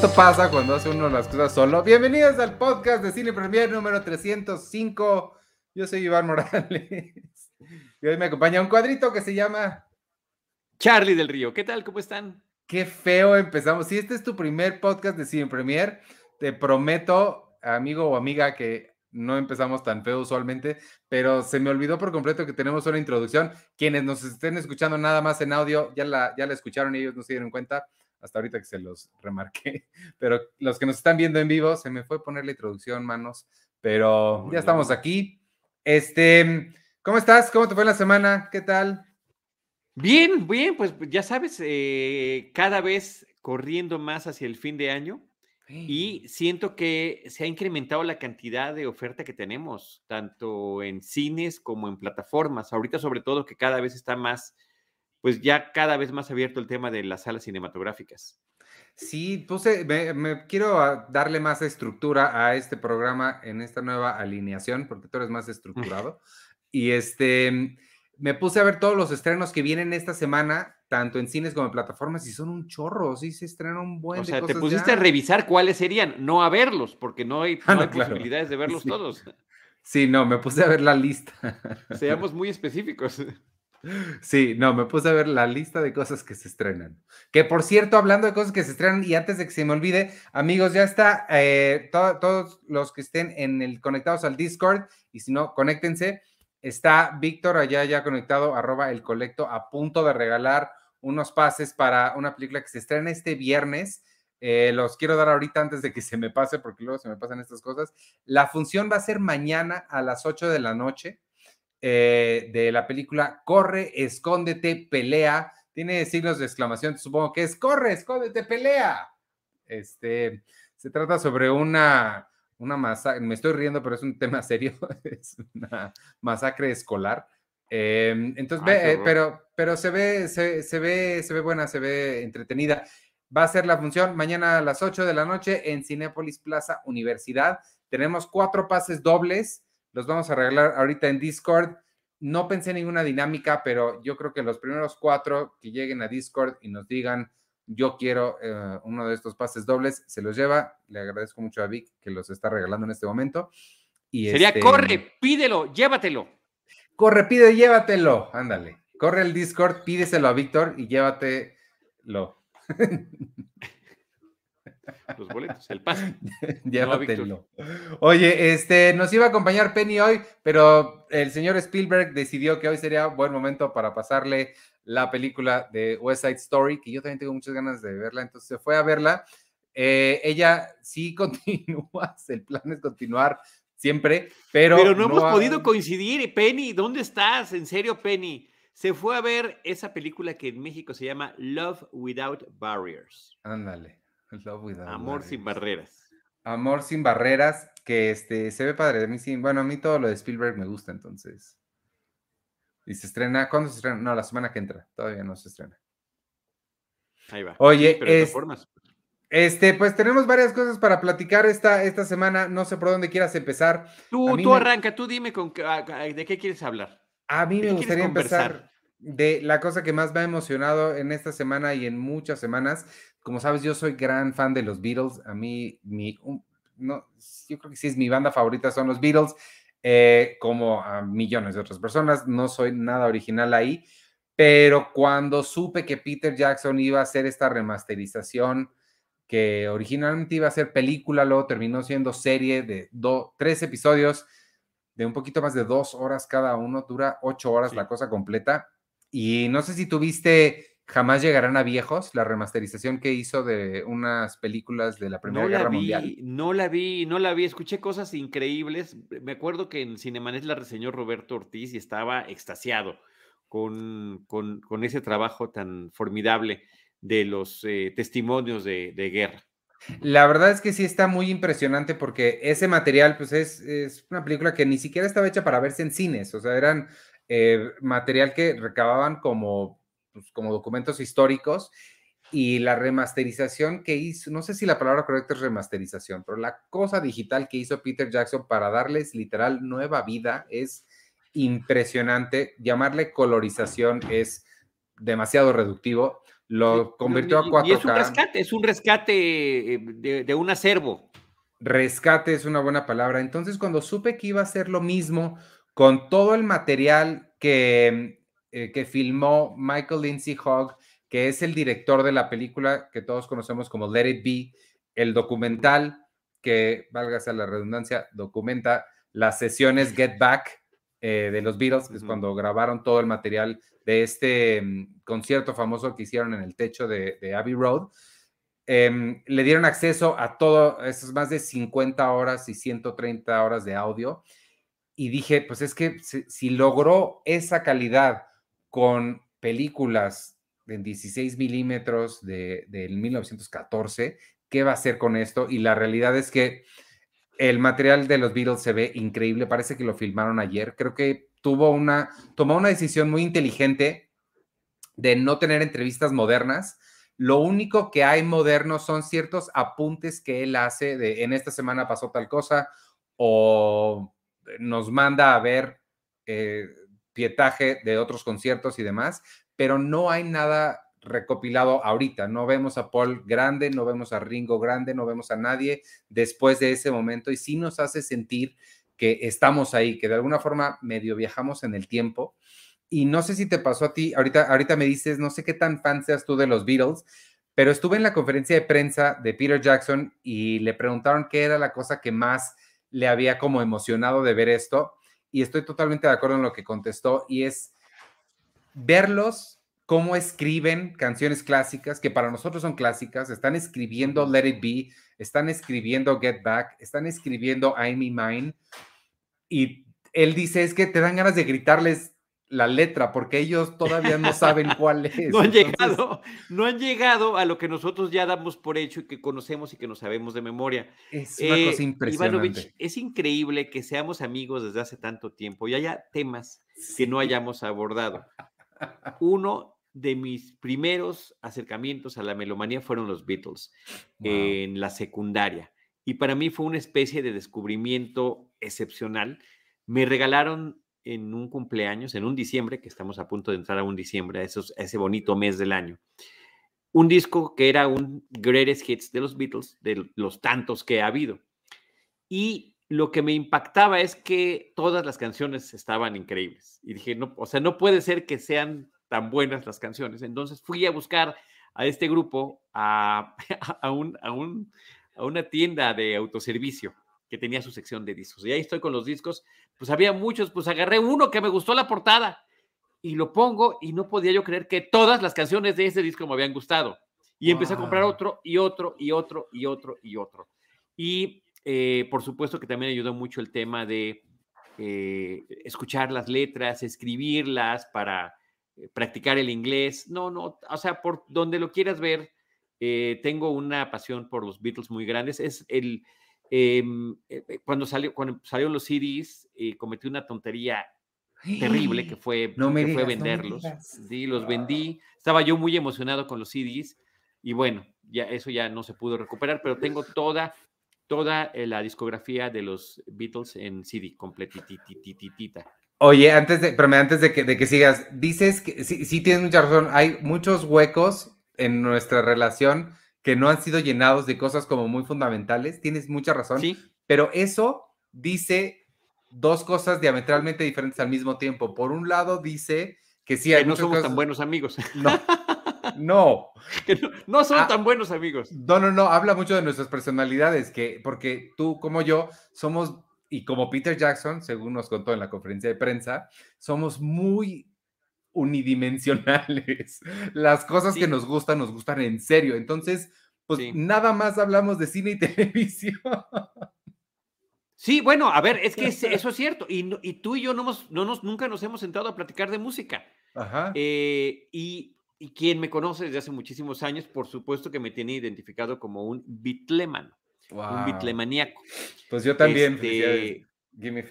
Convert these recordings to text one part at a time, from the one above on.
Esto pasa cuando hace uno las cosas solo. Bienvenidos al podcast de Cine Premier número 305. Yo soy Iván Morales. Y hoy me acompaña un cuadrito que se llama Charlie del Río. ¿Qué tal? ¿Cómo están? Qué feo empezamos. Si este es tu primer podcast de Cine Premier, te prometo, amigo o amiga, que no empezamos tan feo usualmente, pero se me olvidó por completo que tenemos una introducción. Quienes nos estén escuchando nada más en audio, ya la, ya la escucharon y ellos no se dieron cuenta hasta ahorita que se los remarqué, pero los que nos están viendo en vivo, se me fue poner la introducción, manos, pero ya estamos aquí. Este, ¿cómo estás? ¿Cómo te fue la semana? ¿Qué tal? Bien, bien, pues ya sabes, eh, cada vez corriendo más hacia el fin de año y siento que se ha incrementado la cantidad de oferta que tenemos, tanto en cines como en plataformas. Ahorita sobre todo que cada vez está más pues ya cada vez más abierto el tema de las salas cinematográficas. Sí, puse, me, quiero darle más estructura a este programa en esta nueva alineación, porque tú eres más estructurado. y este, me puse a ver todos los estrenos que vienen esta semana, tanto en cines como en plataformas, y son un chorro, sí se estrenan un buen O sea, te pusiste a revisar cuáles serían, no a verlos, porque no hay, ah, posibilidades de verlos todos. Sí, no, me puse a ver la lista. Seamos muy específicos. Sí, no, me puse a ver la lista de cosas que se estrenan. Que por cierto, hablando de cosas que se estrenan, y antes de que se me olvide, amigos, ya está, eh, todos los que estén en el conectados al Discord, y si no, conéctense. Está Víctor allá ya conectado, arroba el colecto, a punto de regalar unos pases para una película que se estrena este viernes. Eh, los quiero dar ahorita antes de que se me pase, porque luego se me pasan estas cosas. La función va a ser mañana a las 8 de la noche. Eh, de la película Corre, escóndete, pelea. Tiene signos de exclamación, supongo que es Corre, escóndete, pelea. Este, se trata sobre una, una masacre, me estoy riendo, pero es un tema serio, es una masacre escolar. Em, entonces, ve, eh, pero, pero se ve, se, se, ve, se ve buena, se ve entretenida. Va a ser la función mañana a las 8 de la noche en Cinépolis Plaza Universidad. Tenemos cuatro pases dobles los vamos a regalar ahorita en Discord. No pensé en ninguna dinámica, pero yo creo que los primeros cuatro que lleguen a Discord y nos digan, yo quiero eh, uno de estos pases dobles, se los lleva. Le agradezco mucho a Vic que los está regalando en este momento. Y Sería, este, corre, pídelo, llévatelo. Corre, pide, llévatelo. Ándale. Corre el Discord, pídeselo a Víctor y llévatelo. los boletos, el pase. Llévatelo. Oye, este, nos iba a acompañar Penny hoy, pero el señor Spielberg decidió que hoy sería buen momento para pasarle la película de West Side Story, que yo también tengo muchas ganas de verla, entonces se fue a verla. Eh, ella sí continúa, el plan es continuar siempre, pero... Pero no, hemos podido coincidir. Penny, ¿dónde estás? En serio, Penny. Se fue a ver esa película que en México se llama Love Without Barriers. Ándale. Amor sin barreras. Amor sin barreras, que este, se ve padre. A mí sí, bueno, a mí todo lo de Spielberg me gusta, entonces. Y se estrena, ¿cuándo se estrena? No, la semana que entra, todavía no se estrena. Ahí va. Oye, este, pues tenemos varias cosas para platicar esta, esta semana. No sé por dónde quieras empezar. Tú, tú arranca, tú dime con, de qué quieres hablar. A mí me gustaría empezar de la cosa que más me ha emocionado en esta semana y en muchas semanas, como sabes, yo soy gran fan de los Beatles. A mí, mi, no, yo creo que sí es mi banda favorita, son los Beatles, eh, como a millones de otras personas. No soy nada original ahí, pero cuando supe que Peter Jackson iba a hacer esta remasterización, que originalmente iba a ser película, luego terminó siendo serie de tres episodios de un poquito más de dos horas cada uno, dura ocho horas la cosa completa. Y no sé si tuviste Jamás llegarán a viejos, la remasterización que hizo de unas películas de la Primera Guerra Mundial. No la vi, no la vi, escuché cosas increíbles. Me acuerdo que en Cinemanet la reseñó Roberto Ortiz y estaba extasiado con, con, ese trabajo tan formidable de los eh, testimonios de, guerra. La verdad es que sí está muy impresionante porque ese material, pues es, es, una película que ni siquiera estaba hecha para verse en cines, o sea, eran eh, material que recababan como pues, como documentos históricos y la remasterización que hizo, no sé si la palabra correcta es remasterización, pero la cosa digital que hizo Peter Jackson para darles literal nueva vida es impresionante. Llamarle colorización es demasiado reductivo. lo convirtió a 4K. Y es un rescate, es un rescate eh, de, un acervo. Rescate es una buena palabra. Entonces, cuando supe que iba a ser lo mismo con todo el material que, eh, que filmó Michael Lindsay Hogg, que es el director de la película que todos conocemos como Let It Be, el documental que, válgase la redundancia, documenta las sesiones Get Back eh, de los Beatles, que es cuando grabaron todo el material de este mm, concierto famoso que hicieron en el techo de, Abbey Road. Em, le dieron acceso a todo, esas más de 50 horas y 130 horas de audio. Y dije, pues es que si, logró esa calidad con películas en 16 milímetros del de, 1914, ¿qué va a hacer con esto? Y la realidad es que el material de los Beatles se ve increíble, parece que lo filmaron ayer. Creo que tuvo una, tomó una decisión muy inteligente de no tener entrevistas modernas. Lo único que hay moderno son ciertos apuntes que él hace de en esta semana pasó tal cosa o nos manda a ver eh, pietaje de otros conciertos y demás, pero no hay nada recopilado ahorita. No vemos a Paul grande, no vemos a Ringo grande, no vemos a nadie después de ese momento y sí nos hace sentir que estamos ahí, que de alguna forma medio viajamos en el tiempo. Y no sé si te pasó a ti, ahorita, ahorita me dices, no sé qué tan fan seas tú de los Beatles, pero estuve en la conferencia de prensa de Peter Jackson y le preguntaron qué era la cosa que más le había como emocionado de ver esto. Y estoy totalmente de acuerdo en lo que contestó y es verlos cómo escriben canciones clásicas, que para nosotros son clásicas, están escribiendo Let It Be, están escribiendo Get Back, están escribiendo I'm Me Mine, y él dice, es que te dan ganas de gritarles la letra, porque ellos todavía no saben cuál es. no han llegado, no han llegado a lo que nosotros ya damos por hecho y que conocemos y que nos sabemos de memoria. Es una cosa eh, impresionante. es increíble que seamos amigos desde hace tanto tiempo y haya temas que no hayamos abordado. Uno de mis primeros acercamientos a la melomanía fueron los Beatles en la secundaria. Y para mí fue una especie de descubrimiento excepcional. Me regalaron en un cumpleaños, en un diciembre, que estamos a punto de entrar a un diciembre, a, ese bonito mes del año, un disco que era un greatest hits de los Beatles, de los tantos que ha habido. Y lo que me impactaba es que todas las canciones estaban increíbles. Y dije, no, o sea, no puede ser que sean tan buenas las canciones. Entonces fui a buscar a este grupo a, a, un, a, un, a una tienda de autoservicio que tenía su sección de discos. Y ahí estoy con los discos. Pues había muchos, pues agarré uno que me gustó la portada y lo pongo y no podía yo creer que todas las canciones de ese disco me habían gustado. Y empecé a comprar otro y otro y otro y otro y otro. Y eh, por supuesto que también ayudó mucho el tema de eh, escuchar las letras, escribirlas para eh, practicar el inglés. No, no, o sea, por donde lo quieras ver, tengo una pasión por los Beatles muy grandes. Es el, em, eh, cuando, salió, cuando salieron los CDs, cometí una tontería terrible que fue, no me fue venderlos. sí, los vendí. Estaba yo muy emocionado con los CDs y bueno, ya eso ya no se pudo recuperar, pero tengo toda toda la discografía de los Beatles en CD completitititita. Oye, antes de, pero antes de que, de que sigas, dices que sí, sí tienes mucha razón, hay muchos huecos en nuestra relación que no han sido llenados de cosas como muy fundamentales, tienes mucha razón, sí. pero eso dice dos cosas diametralmente diferentes al mismo tiempo. Por un lado dice que sí hay que no somos tan buenos amigos. No. No. que no, no son ah, tan buenos amigos. No, no, no, habla mucho de nuestras personalidades, que porque tú como yo somos y como Peter Jackson, según nos contó en la conferencia de prensa, somos muy unidimensionales. Las cosas que nos gustan, nos gustan en serio. Entonces, pues nada más hablamos de cine y televisión. Sí, bueno, a ver, es que eso es cierto. Y, y tú y yo no, no nos, nunca nos hemos sentado a platicar de música. Ajá. Eh, y, y, quien me conoce desde hace muchísimos años, por supuesto que me tiene identificado como un bitleman un bitlemaníaco. Pues yo también. Este,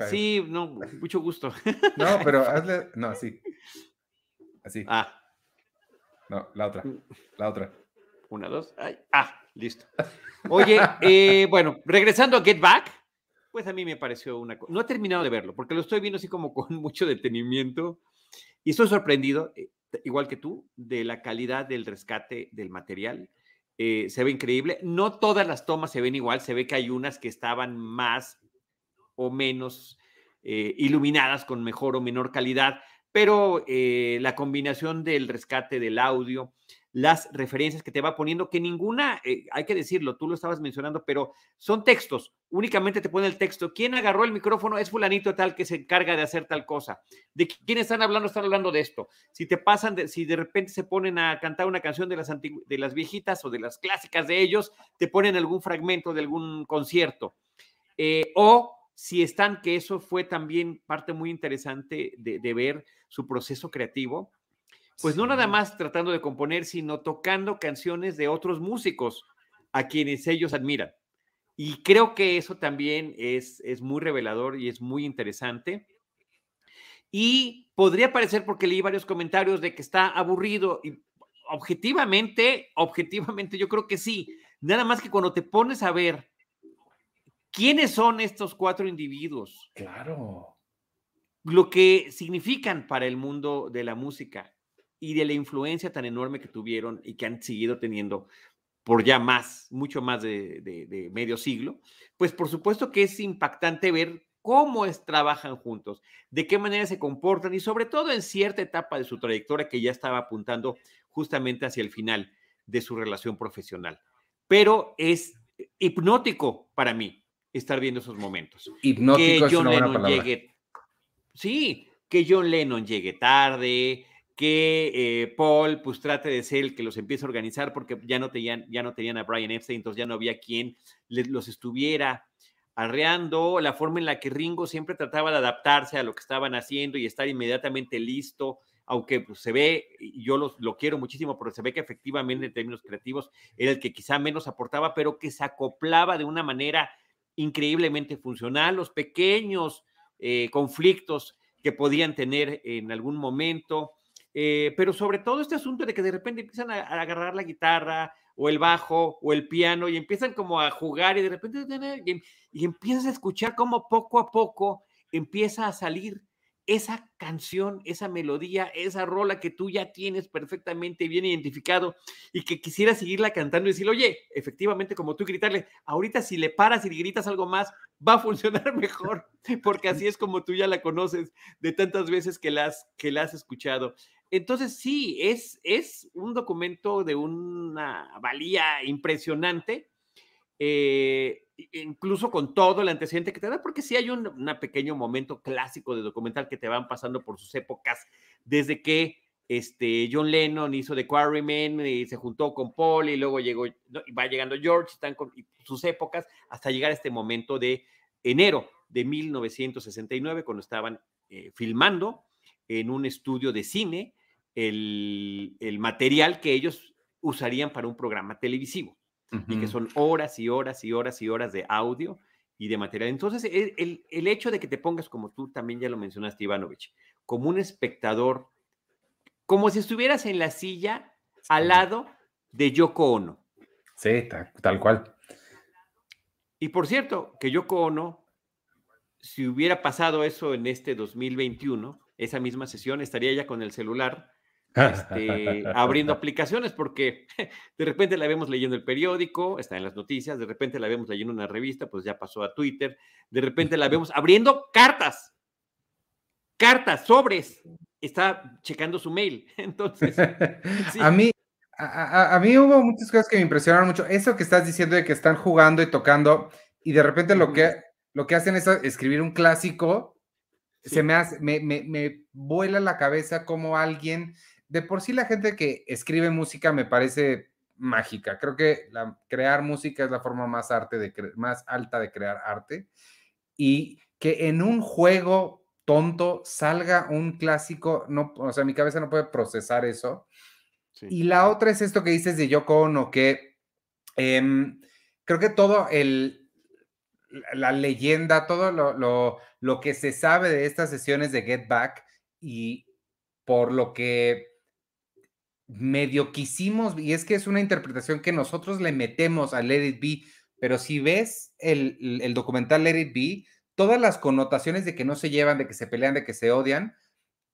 sí, no, mucho gusto. No, pero hazle, no, así. Así. Ah. No, la otra, la otra. Una, dos, ah, listo. Oye, eh, bueno, regresando a Get Back, pues a mí me pareció una No he terminado de verlo, porque lo estoy viendo así como con mucho detenimiento y estoy sorprendido. Eh, igual que tú, de la calidad del rescate del material. Eh, se ve increíble. No todas las tomas se ven igual, se ve que hay unas que estaban más o menos eh, iluminadas con mejor o menor calidad, pero eh, la combinación del rescate del audio, las referencias que te va poniendo, que ninguna, eh, hay que decirlo, tú lo estabas mencionando, pero son textos, únicamente te pone el texto, ¿quién agarró el micrófono? Es fulanito tal que se encarga de hacer tal cosa. ¿De quién están hablando? Están hablando de esto. Si te pasan, de, si de repente se ponen a cantar una canción de las, de las viejitas o de las clásicas de ellos, te ponen algún fragmento de algún concierto. Eh, o si están, que eso fue también parte muy interesante de, de ver su proceso creativo, pues no nada más tratando de componer, sino tocando canciones de otros músicos a quienes ellos admiran. Y creo que eso también es, es muy revelador y es muy interesante. Y podría parecer, porque leí varios comentarios de que está aburrido, y objetivamente, objetivamente yo creo que sí. Nada más que cuando te pones a ver quiénes son estos cuatro individuos. Claro. Lo que significan para el mundo de la música y de la influencia tan enorme que tuvieron y que han seguido teniendo por ya más, mucho más de, medio siglo, pues por supuesto que es impactante ver cómo es, trabajan juntos, de qué manera se comportan y sobre todo en cierta etapa de su trayectoria que ya estaba apuntando justamente hacia el final de su relación profesional. Pero es hipnótico para mí estar viendo esos momentos. Hipnótico que John Lennon llegue, sí, que John Lennon llegue tarde, que eh, Paul pues trate de ser el que los empiece a organizar porque ya no tenían, ya no tenían a Brian Epstein, entonces ya no había quien los estuviera arreando, la forma en la que Ringo siempre trataba de adaptarse a lo que estaban haciendo y estar inmediatamente listo, aunque pues, se ve, yo lo quiero muchísimo, pero se ve que efectivamente en términos creativos era el que quizá menos aportaba, pero que se acoplaba de una manera increíblemente funcional, los pequeños eh, conflictos que podían tener en algún momento, eh, pero sobre todo este asunto de que de repente empiezan a, agarrar la guitarra o el bajo o el piano y empiezan como a jugar y de repente y, y empiezas a escuchar como poco a poco empieza a salir esa canción, esa melodía, esa rola que tú ya tienes perfectamente bien identificado y que quisiera seguirla cantando y decirle, oye, efectivamente, como tú gritarle, ahorita si le paras y le gritas algo más, va a funcionar mejor, porque así es como tú ya la conoces de tantas veces que la has, que la has escuchado. Entonces, sí, es, es un documento de una valía impresionante. Eh, incluso con todo el antecedente que te da, porque sí hay un pequeño momento clásico de documental que te van pasando por sus épocas, desde que este, John Lennon hizo The Quarrymen y se juntó con Paul y luego llegó, va llegando George, están sus épocas, hasta llegar a este momento de enero de 1969, cuando estaban eh, filmando en un estudio de cine el material que ellos usarían para un programa televisivo y que son horas y horas y horas y horas de audio y de material. Entonces, el, el, hecho de que te pongas, como tú también ya lo mencionaste, Ivanovich, como un espectador, como si estuvieras en la silla al lado de Yoko Ono. Sí, tal, tal cual. Y por cierto, que Yoko Ono, si hubiera pasado eso en este 2021, esa misma sesión, estaría ya con el celular este, abriendo aplicaciones, porque de repente la vemos leyendo el periódico, está en las noticias, de repente la vemos leyendo una revista, pues ya pasó a Twitter, de repente la vemos abriendo cartas, cartas, sobres, está checando su mail. Entonces, a mí, a, a, mí hubo muchas cosas que me impresionaron mucho. Eso que estás diciendo de que están jugando y tocando y de repente lo que, lo que hacen es escribir un clásico. Se me hace, me, me, me vuela la cabeza como alguien de por sí la gente que escribe música me parece mágica. Creo que la, crear música es la forma más, arte de más alta de crear arte. Y que en un juego tonto salga un clásico, no, o sea, mi cabeza no puede procesar eso. Y la otra es esto que dices de Yoko Ono, que em, creo que todo el, la leyenda, todo lo, lo, lo que se sabe de estas sesiones de Get Back y por lo que medio quisimos, y es que es una interpretación que nosotros le metemos a Let It Be, pero si ves el, el, documental Let It Be, todas las connotaciones de que no se llevan, de que se pelean, de que se odian,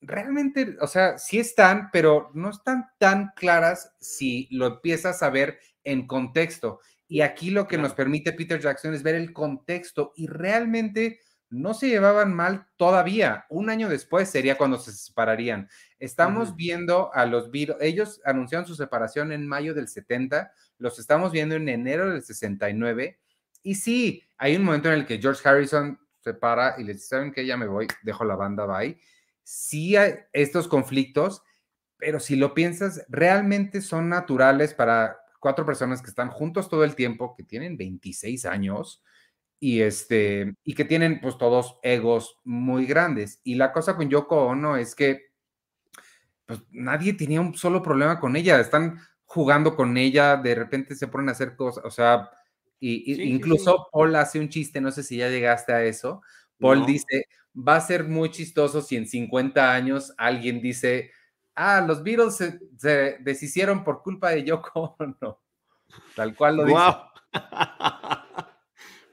realmente, o sea, sí están, pero no están tan claras si lo empiezas a ver en contexto. Y aquí lo que nos permite Peter Jackson es ver el contexto y realmente no se llevaban mal todavía. Un año después sería cuando se separarían. Estamos viendo a los Beatles, ellos anunciaron su separación en mayo del 70, los estamos viendo en enero del 69. Y sí, hay un momento en el que George Harrison se para y les dice, ¿saben que Ya me voy, dejo la banda, bye. Sí hay estos conflictos, pero si lo piensas, realmente son naturales para cuatro personas que están juntos todo el tiempo, que tienen 26 años y, este, y que tienen pues todos egos muy grandes. Y la cosa con Yoko Ono es que pues nadie tenía un solo problema con ella, están jugando con ella, de repente se ponen a hacer cosas, o sea, y, incluso Paul hace un chiste, no sé si ya llegaste a eso, Paul dice, va a ser muy chistoso si en 50 años alguien dice, ah, los Beatles se, deshicieron por culpa de Yoko Ono, tal cual lo dice.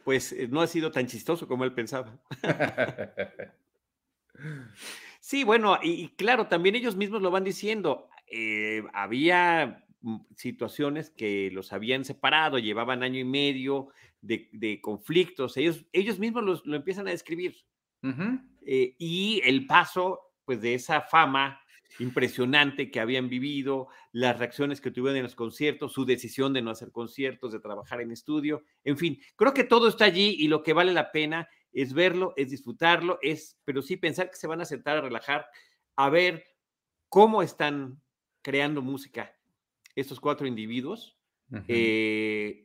Pues eh, no ha sido tan chistoso como él pensaba. Sí, bueno, y, claro, también ellos mismos lo van diciendo. Eh, había mm, situaciones que los habían separado, llevaban año y medio de, conflictos. Ellos, ellos mismos lo empiezan a describir. Eh, y el paso, pues, de esa fama impresionante que habían vivido, las reacciones que tuvieron en los conciertos, su decisión de no hacer conciertos, de trabajar en estudio, en fin, creo que todo está allí y lo que vale la pena es verlo, es disfrutarlo, es, pero sí pensar que se van a sentar a relajar, a ver cómo están creando música estos cuatro individuos, eh,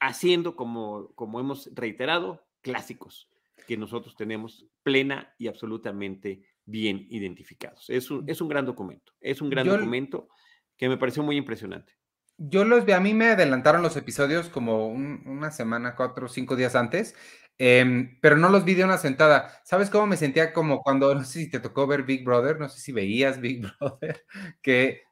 haciendo, como, como hemos reiterado, clásicos que nosotros tenemos plena y absolutamente bien identificados. Es un, es un gran documento, es un gran documento que me pareció muy impresionante. Yo los vi, a mí me adelantaron los episodios como una semana, cuatro o cinco días antes, em, pero no los vi de una sentada. ¿Sabes cómo me sentía como cuando, no sé si te tocó ver Big Brother, no sé si veías Big Brother, que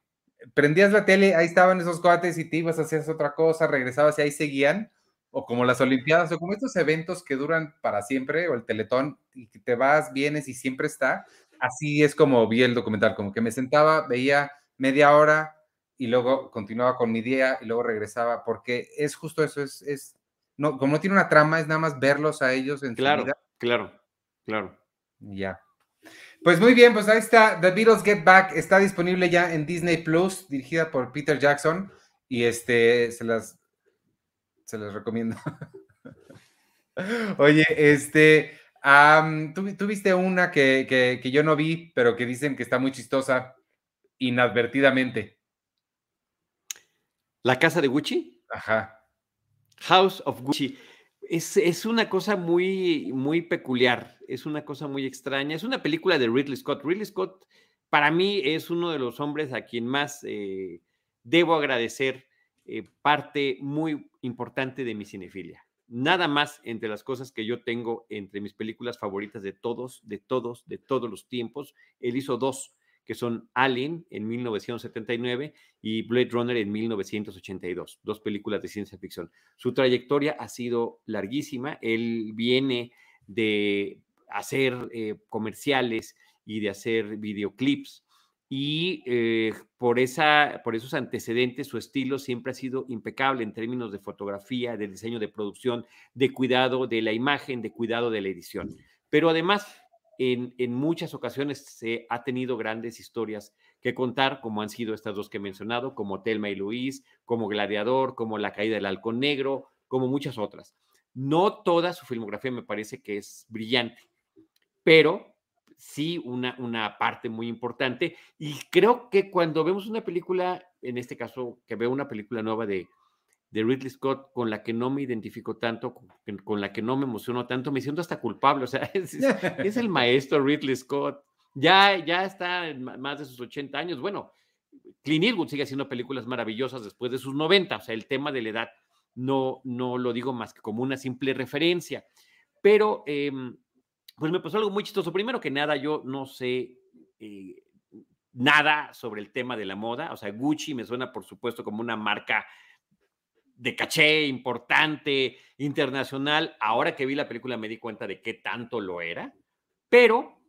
prendías la tele, ahí estaban esos cuates y te ibas hacer otra cosa, regresabas y ahí seguían? o como las Olimpiadas, o como estos eventos que duran para siempre, o el Teletón, y que te vas, vienes y siempre está, así es como vi el documental, como que me sentaba, veía media hora y luego continuaba con mi día y luego regresaba, porque es justo eso, es, es no, como no tiene una trama, es nada más verlos a ellos en claro, Claro, claro. Ya. Pues muy bien, pues ahí está, The Beatles Get Back, está disponible ya en Disney Plus, dirigida por Peter Jackson, y este, se las se les recomiendo. Oye, este, ¿tú, viste una que, yo no vi, pero que dicen que está muy chistosa, inadvertidamente. ¿La casa de Gucci? Ajá. House of Gucci. Es, es, una cosa muy, muy peculiar, es una cosa muy extraña. Es una película de Ridley Scott. Ridley Scott, para mí, es uno de los hombres a quien más eh, debo agradecer eh, parte muy importante de mi cinefilia. Nada más entre las cosas que yo tengo entre mis películas favoritas de todos, de todos, de todos los tiempos. Él hizo dos, que son Alien en 1979 y Blade Runner en 1982, dos películas de ciencia ficción. Su trayectoria ha sido larguísima. Él viene de hacer eh, comerciales y de hacer videoclips y eh, por, esa, por esos antecedentes su estilo siempre ha sido impecable en términos de fotografía, de diseño de producción, de cuidado de la imagen, de cuidado de la edición. Pero además, en, en muchas ocasiones se ha tenido grandes historias que contar, como han sido estas dos que he mencionado, como Telma y Luis, como Gladiador, como La caída del halcón negro, como muchas otras. No toda su filmografía me parece que es brillante, pero sí una, una parte muy importante. Y creo que cuando vemos una película, en este caso, que veo una película nueva de, de Ridley Scott con la que no me identifico tanto, con, la que no me emociono tanto, me siento hasta culpable. O sea, es, el maestro Ridley Scott. Ya, ya está en más de sus 80 años. Bueno, Clint Eastwood sigue haciendo películas maravillosas después de sus 90. O sea, el tema de la edad no, no lo digo más que como una simple referencia. Pero em, pues me pasó algo muy chistoso. Primero que nada, yo no sé eh, nada sobre el tema de la moda. O sea, Gucci me suena, por supuesto, como una marca de caché importante, internacional. Ahora que vi la película me di cuenta de qué tanto lo era. Pero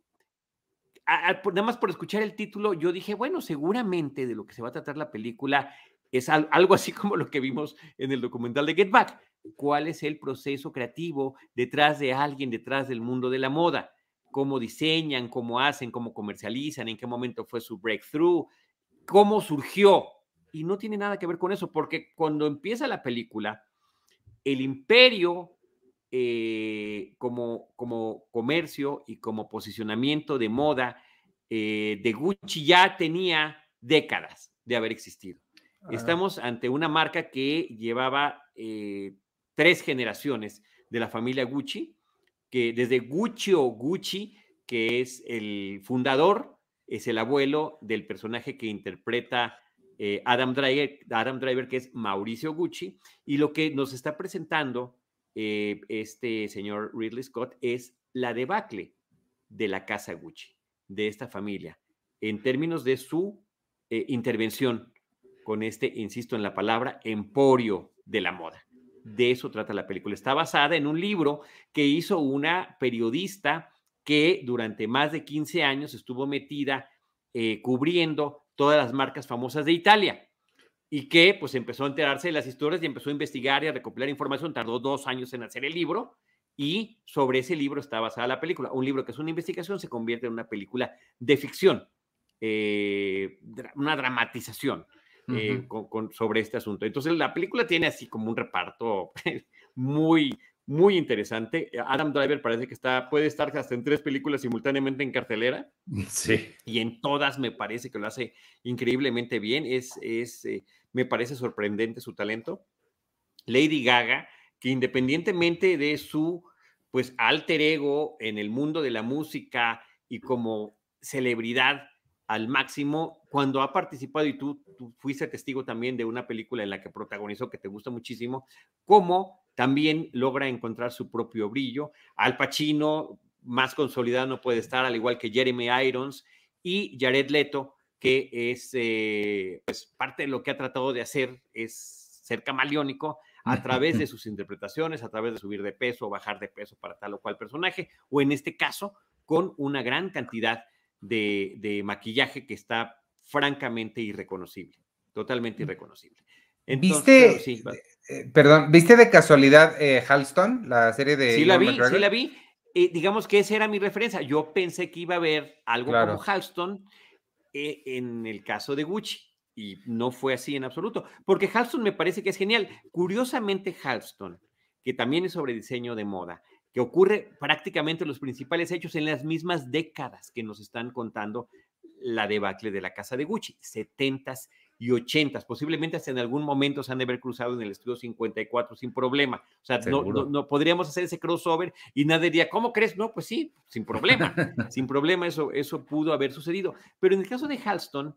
nada más por escuchar el título, yo dije, bueno, seguramente de lo que se va a tratar la película es algo así como lo que vimos en el documental de Get Back. ¿Cuál es el proceso creativo detrás de alguien, detrás del mundo de la moda? ¿Cómo diseñan, cómo hacen, cómo comercializan, en qué momento fue su breakthrough, cómo surgió? Y no tiene nada que ver con eso, porque cuando empieza la película, el imperio eh, como, como comercio y como posicionamiento de moda eh, de Gucci ya tenía décadas de haber existido. Estamos ante una marca que llevaba eh, tres generaciones de la familia Gucci, que desde Gucci o Gucci, que es el fundador, es el abuelo del personaje que interpreta Adam, Driver, Adam Driver, que es Mauricio Gucci, y lo que nos está presentando eh, este señor Ridley Scott es la debacle de la casa Gucci, de esta familia, en términos de su eh, intervención con este, insisto en la palabra, emporio de la moda. De eso trata la película. Está basada en un libro que hizo una periodista que durante más de 15 años estuvo metida eh, cubriendo todas las marcas famosas de Italia y que pues empezó a enterarse de las historias y empezó a investigar y a recopilar información. Tardó dos años en hacer el libro y sobre ese libro está basada la película. Un libro que es una investigación se convierte en una película de ficción, eh, una dramatización eh, sobre este asunto. Entonces la película tiene así como un reparto muy, muy interesante. Adam Driver parece que está, puede estar hasta en tres películas simultáneamente en cartelera. Sí. Y en todas me parece que lo hace increíblemente bien. Es, es eh, me parece sorprendente su talento. Lady Gaga, que independientemente de su pues alter ego en el mundo de la música y como celebridad al máximo, cuando ha participado y tú, tú fuiste testigo también de una película en la que protagonizó que te gusta muchísimo, como también logra encontrar su propio brillo. Al Pacino, más consolidado no puede estar, al igual que Jeremy Irons y Jared Leto, que es eh, pues, parte de lo que ha tratado de hacer, es ser camaleónico a través de sus interpretaciones, a través de subir de peso o bajar de peso para tal o cual personaje, o en este caso, con una gran cantidad de, maquillaje que está francamente irreconocible, totalmente irreconocible. ¿Viste, eh, perdón, ¿viste de casualidad eh, Halston, la serie de... Sí la vi, sí la vi. Eh, digamos que esa era mi referencia. Yo pensé que iba a haber algo como Halston en el caso de Gucci. Y no fue así en absoluto, porque Halston me parece que es genial. Curiosamente, Halston, que también es sobre diseño de moda, que ocurre prácticamente los principales hechos en las mismas décadas que nos están contando la debacle de la casa de Gucci, 70s y 80, posiblemente hasta en algún momento se han de haber cruzado en el estudio 54 sin problema. O sea, no, no, podríamos hacer ese crossover y nadie diría, ¿cómo crees? No, pues sí, sin problema, sin problema eso, eso pudo haber sucedido. Pero en el caso de Halston,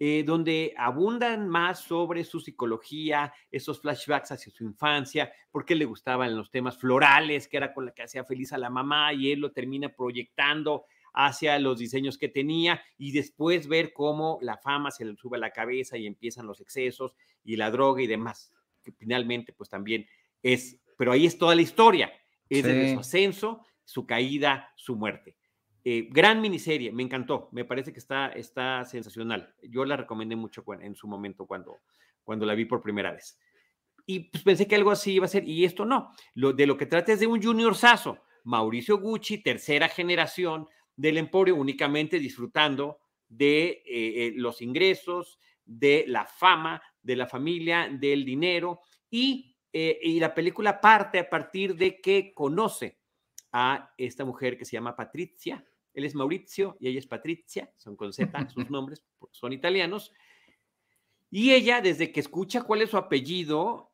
eh, donde abundan más sobre su psicología, esos flashbacks hacia su infancia, porque le gustaban los temas florales, que era con la que hacía feliz a la mamá y él lo termina proyectando hacia los diseños que tenía y después ver cómo la fama se le sube a la cabeza y empiezan los excesos y la droga y demás, que finalmente pues también es, pero ahí es toda la historia, es de su ascenso, su caída, su muerte. Eh, gran miniserie, me encantó, me parece que está, está sensacional. Yo la recomendé mucho en su momento cuando, cuando la vi por primera vez. Y pues pensé que algo así iba a ser, y esto no. Lo, de lo que trata es de un junior saso, Mauricio Gucci, tercera generación, del emporio únicamente disfrutando de eh, eh, los ingresos, de la fama, de la familia, del dinero y, eh, y, la película parte a partir de que conoce a esta mujer que se llama Patricia. Él es Maurizio y ella es Patricia, son con Z sus nombres, son italianos. Y ella, desde que escucha cuál es su apellido,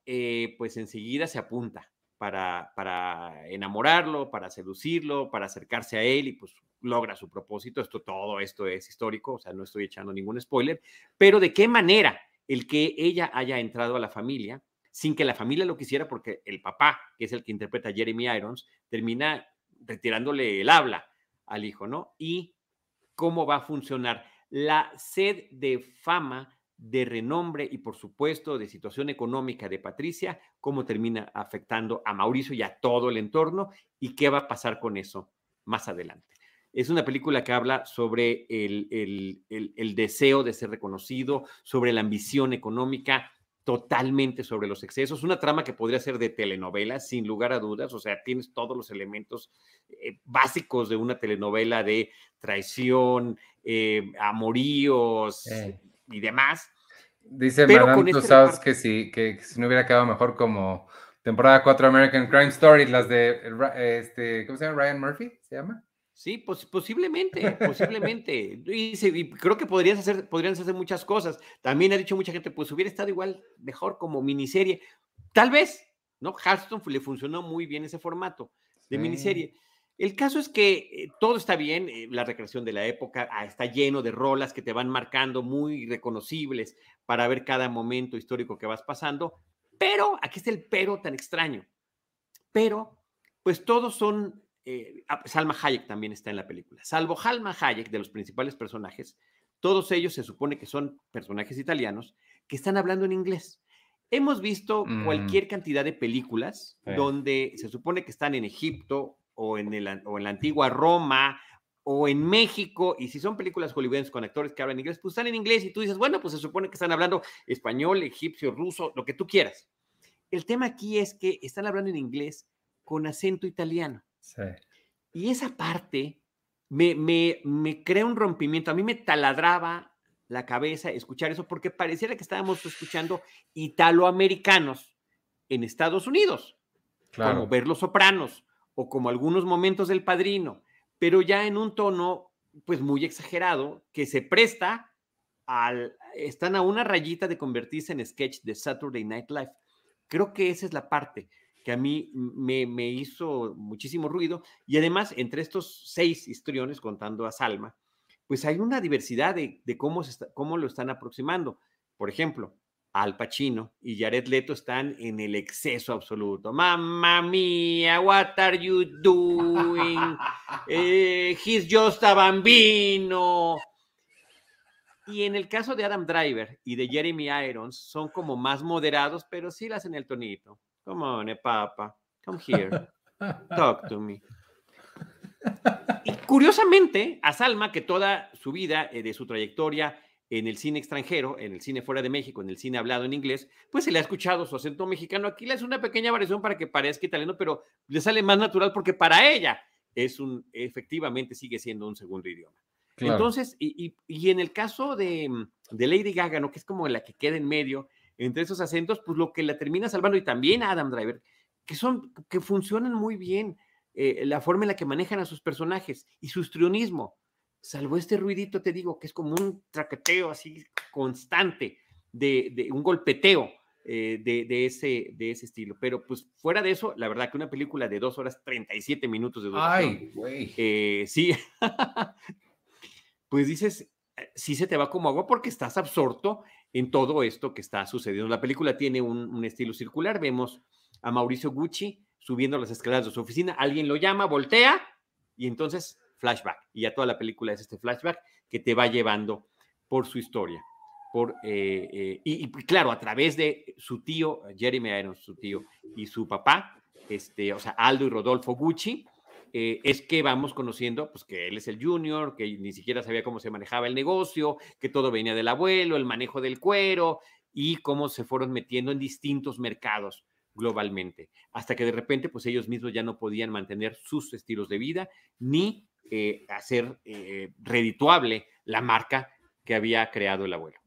pues enseguida se apunta para, para enamorarlo, para seducirlo, para acercarse a él y pues logra su propósito. Esto, todo esto es histórico, o sea, no estoy echando ningún spoiler, pero de qué manera el que ella haya entrado a la familia sin que la familia lo quisiera, porque el papá, que es el que interpreta a Jeremy Irons, termina retirándole el habla al hijo, ¿no? Y cómo va a funcionar la sed de fama, de renombre y, por supuesto, de situación económica de Patricia, cómo termina afectando a Mauricio y a todo el entorno y qué va a pasar con eso más adelante. Es una película que habla sobre el, el, deseo de ser reconocido, sobre la ambición económica, totalmente sobre los excesos. Una trama que podría ser de telenovela, sin lugar a dudas. O sea, tienes todos los elementos eh, básicos de una telenovela de traición, eh, amoríos y demás. Dice Madame este que, si, que, si no hubiera quedado mejor como temporada 4 American Crime Story, las de, este, ¿cómo se llama? Ryan Murphy, ¿se llama? Sí, posiblemente, posiblemente. Y, creo que podrían hacer, podrían hacer muchas cosas. También ha dicho mucha gente, pues hubiera estado igual mejor como miniserie. Tal vez, ¿no? Halston le funcionó muy bien ese formato de miniserie. El caso es que eh, todo está bien, eh, la recreación de la época ah, está lleno de rolas que te van marcando muy reconocibles para ver cada momento histórico que vas pasando, pero aquí está el pero tan extraño. Pero, pues todos son, eh, ah, Salma Hayek también está en la película. Salvo Salma Hayek, de los principales personajes, todos ellos se supone que son personajes italianos que están hablando en inglés. Hemos visto mm. cualquier cantidad de películas donde se supone que están en Egipto o en, el, o en la antigua Roma o en México, y si son películas hollywoodenses con actores que hablan inglés, pues están en inglés y tú dices, bueno, pues se supone que están hablando español, egipcio, ruso, lo que tú quieras. El tema aquí es que están hablando en inglés con acento italiano. Sí. Y esa parte me, me, me crea un rompimiento. A mí me taladraba la cabeza escuchar eso porque pareciera que estábamos escuchando italoamericanos en Estados Unidos, claro. como ver los sopranos o como algunos momentos del padrino, pero ya en un tono pues muy exagerado que se presta al, están a una rayita de convertirse en sketch de Saturday Night Live. Creo que esa es la parte que a mí me, hizo muchísimo ruido y además entre estos seis histriones contando a Salma, pues hay una diversidad de, cómo, cómo lo están aproximando. Por ejemplo, al Pacino y Jared Leto están en el exceso absoluto. Mamma mía, what are you doing? Eh, he's just a bambino. Y en el caso de Adam Driver y de Jeremy Irons, son como más moderados, pero sí las en el tonito. Come on, eh, papa, come here, talk to me. Y curiosamente, a Salma, que toda su vida, eh, de su trayectoria, en el cine extranjero, en el cine fuera de México, en el cine hablado en inglés, pues se le ha escuchado su acento mexicano. Aquí le hace una pequeña variación para que parezca italiano, pero le sale más natural porque para ella es un, efectivamente sigue siendo un segundo idioma. Entonces, y, en el caso de, de, Lady Gaga, ¿no? que es como la que queda en medio entre esos acentos, pues lo que la termina salvando, y también Adam Driver, que son, que funcionan muy bien, eh, la forma en la que manejan a sus personajes y su histrionismo salvo este ruidito, te digo, que es como un traqueteo así constante, de, un golpeteo eh, de, ese, de ese estilo. Pero pues fuera de eso, la verdad que una película de dos horas 37 minutos de duración. Ay. Eh, sí. pues dices, sí se te va como agua porque estás absorto en todo esto que está sucediendo. La película tiene un, estilo circular. Vemos a Mauricio Gucci subiendo las escaleras de su oficina. Alguien lo llama, voltea y entonces flashback. Y ya toda la película es este flashback que te va llevando por su historia. Por, eh, eh, y, claro, a través de su tío, Jeremy Irons, su tío, y su papá, este, o sea, Aldo y Rodolfo Gucci, eh, es que vamos conociendo, pues que él es el junior, que ni siquiera sabía cómo se manejaba el negocio, que todo venía del abuelo, el manejo del cuero y cómo se fueron metiendo en distintos mercados globalmente, hasta que de repente, pues ellos mismos ya no podían mantener sus estilos de vida ni eh, hacer eh, redituable la marca que había creado el abuelo.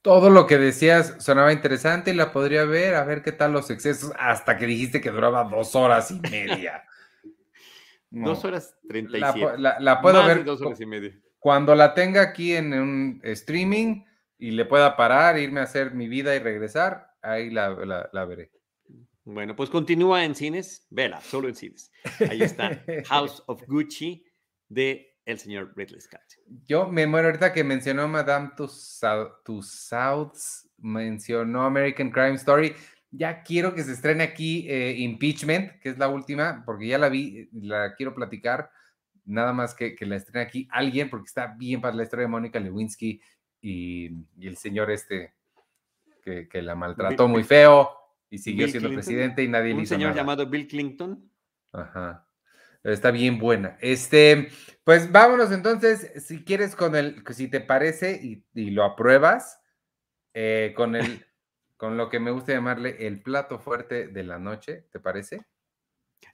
Todo lo que decías sonaba interesante y la podría ver, a ver qué tal los excesos, hasta que dijiste que duraba dos horas y media. Dos horas treinta y siete. La, puedo ver dos horas y media. cuando la tenga aquí en un streaming y le pueda parar, irme a hacer mi vida y regresar, ahí la, la veré. Bueno, pues continúa en cines, vela, solo en cines. Ahí está, House of Gucci, de el señor Ridley Scott. Yo me muero ahorita que mencionó Madame Tussauds, mencionó American Crime Story. Ya quiero que se estrene aquí eh, Impeachment, que es la última, porque ya la vi, la quiero platicar. Nada más que, que la estrene aquí alguien, porque está bien para la historia de Mónica Lewinsky y, el señor este que, que la maltrató muy feo y siguió siendo presidente y nadie le hizo Un señor llamado Bill Clinton. Ajá. Está bien buena. Este, pues vámonos entonces, si quieres con el, si te parece y, lo apruebas, eh, con el, con lo que me gusta llamarle el plato fuerte de la noche, ¿te parece?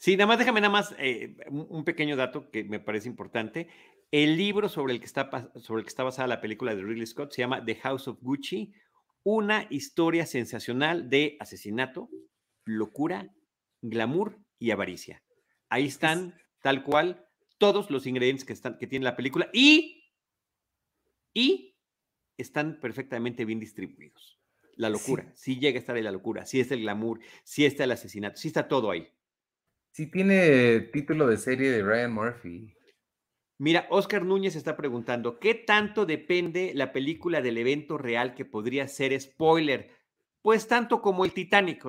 Sí, nada más déjame nada más eh, un pequeño dato que me parece importante. El libro sobre el, que está, sobre el que está basada la película de Ridley Scott se llama The House of Gucci, una historia sensacional de asesinato, locura, glamour y avaricia. Ahí están, tal cual, todos los ingredientes que, están, que tiene la película y, y están perfectamente bien distribuidos. La locura, sí. llega a estar ahí la locura, sí está el glamour, sí está el asesinato, sí está todo ahí. Sí tiene título de serie de Ryan Murphy. Mira, Oscar Núñez está preguntando, ¿qué tanto depende la película del evento real que podría ser spoiler? Pues tanto como el Titanic.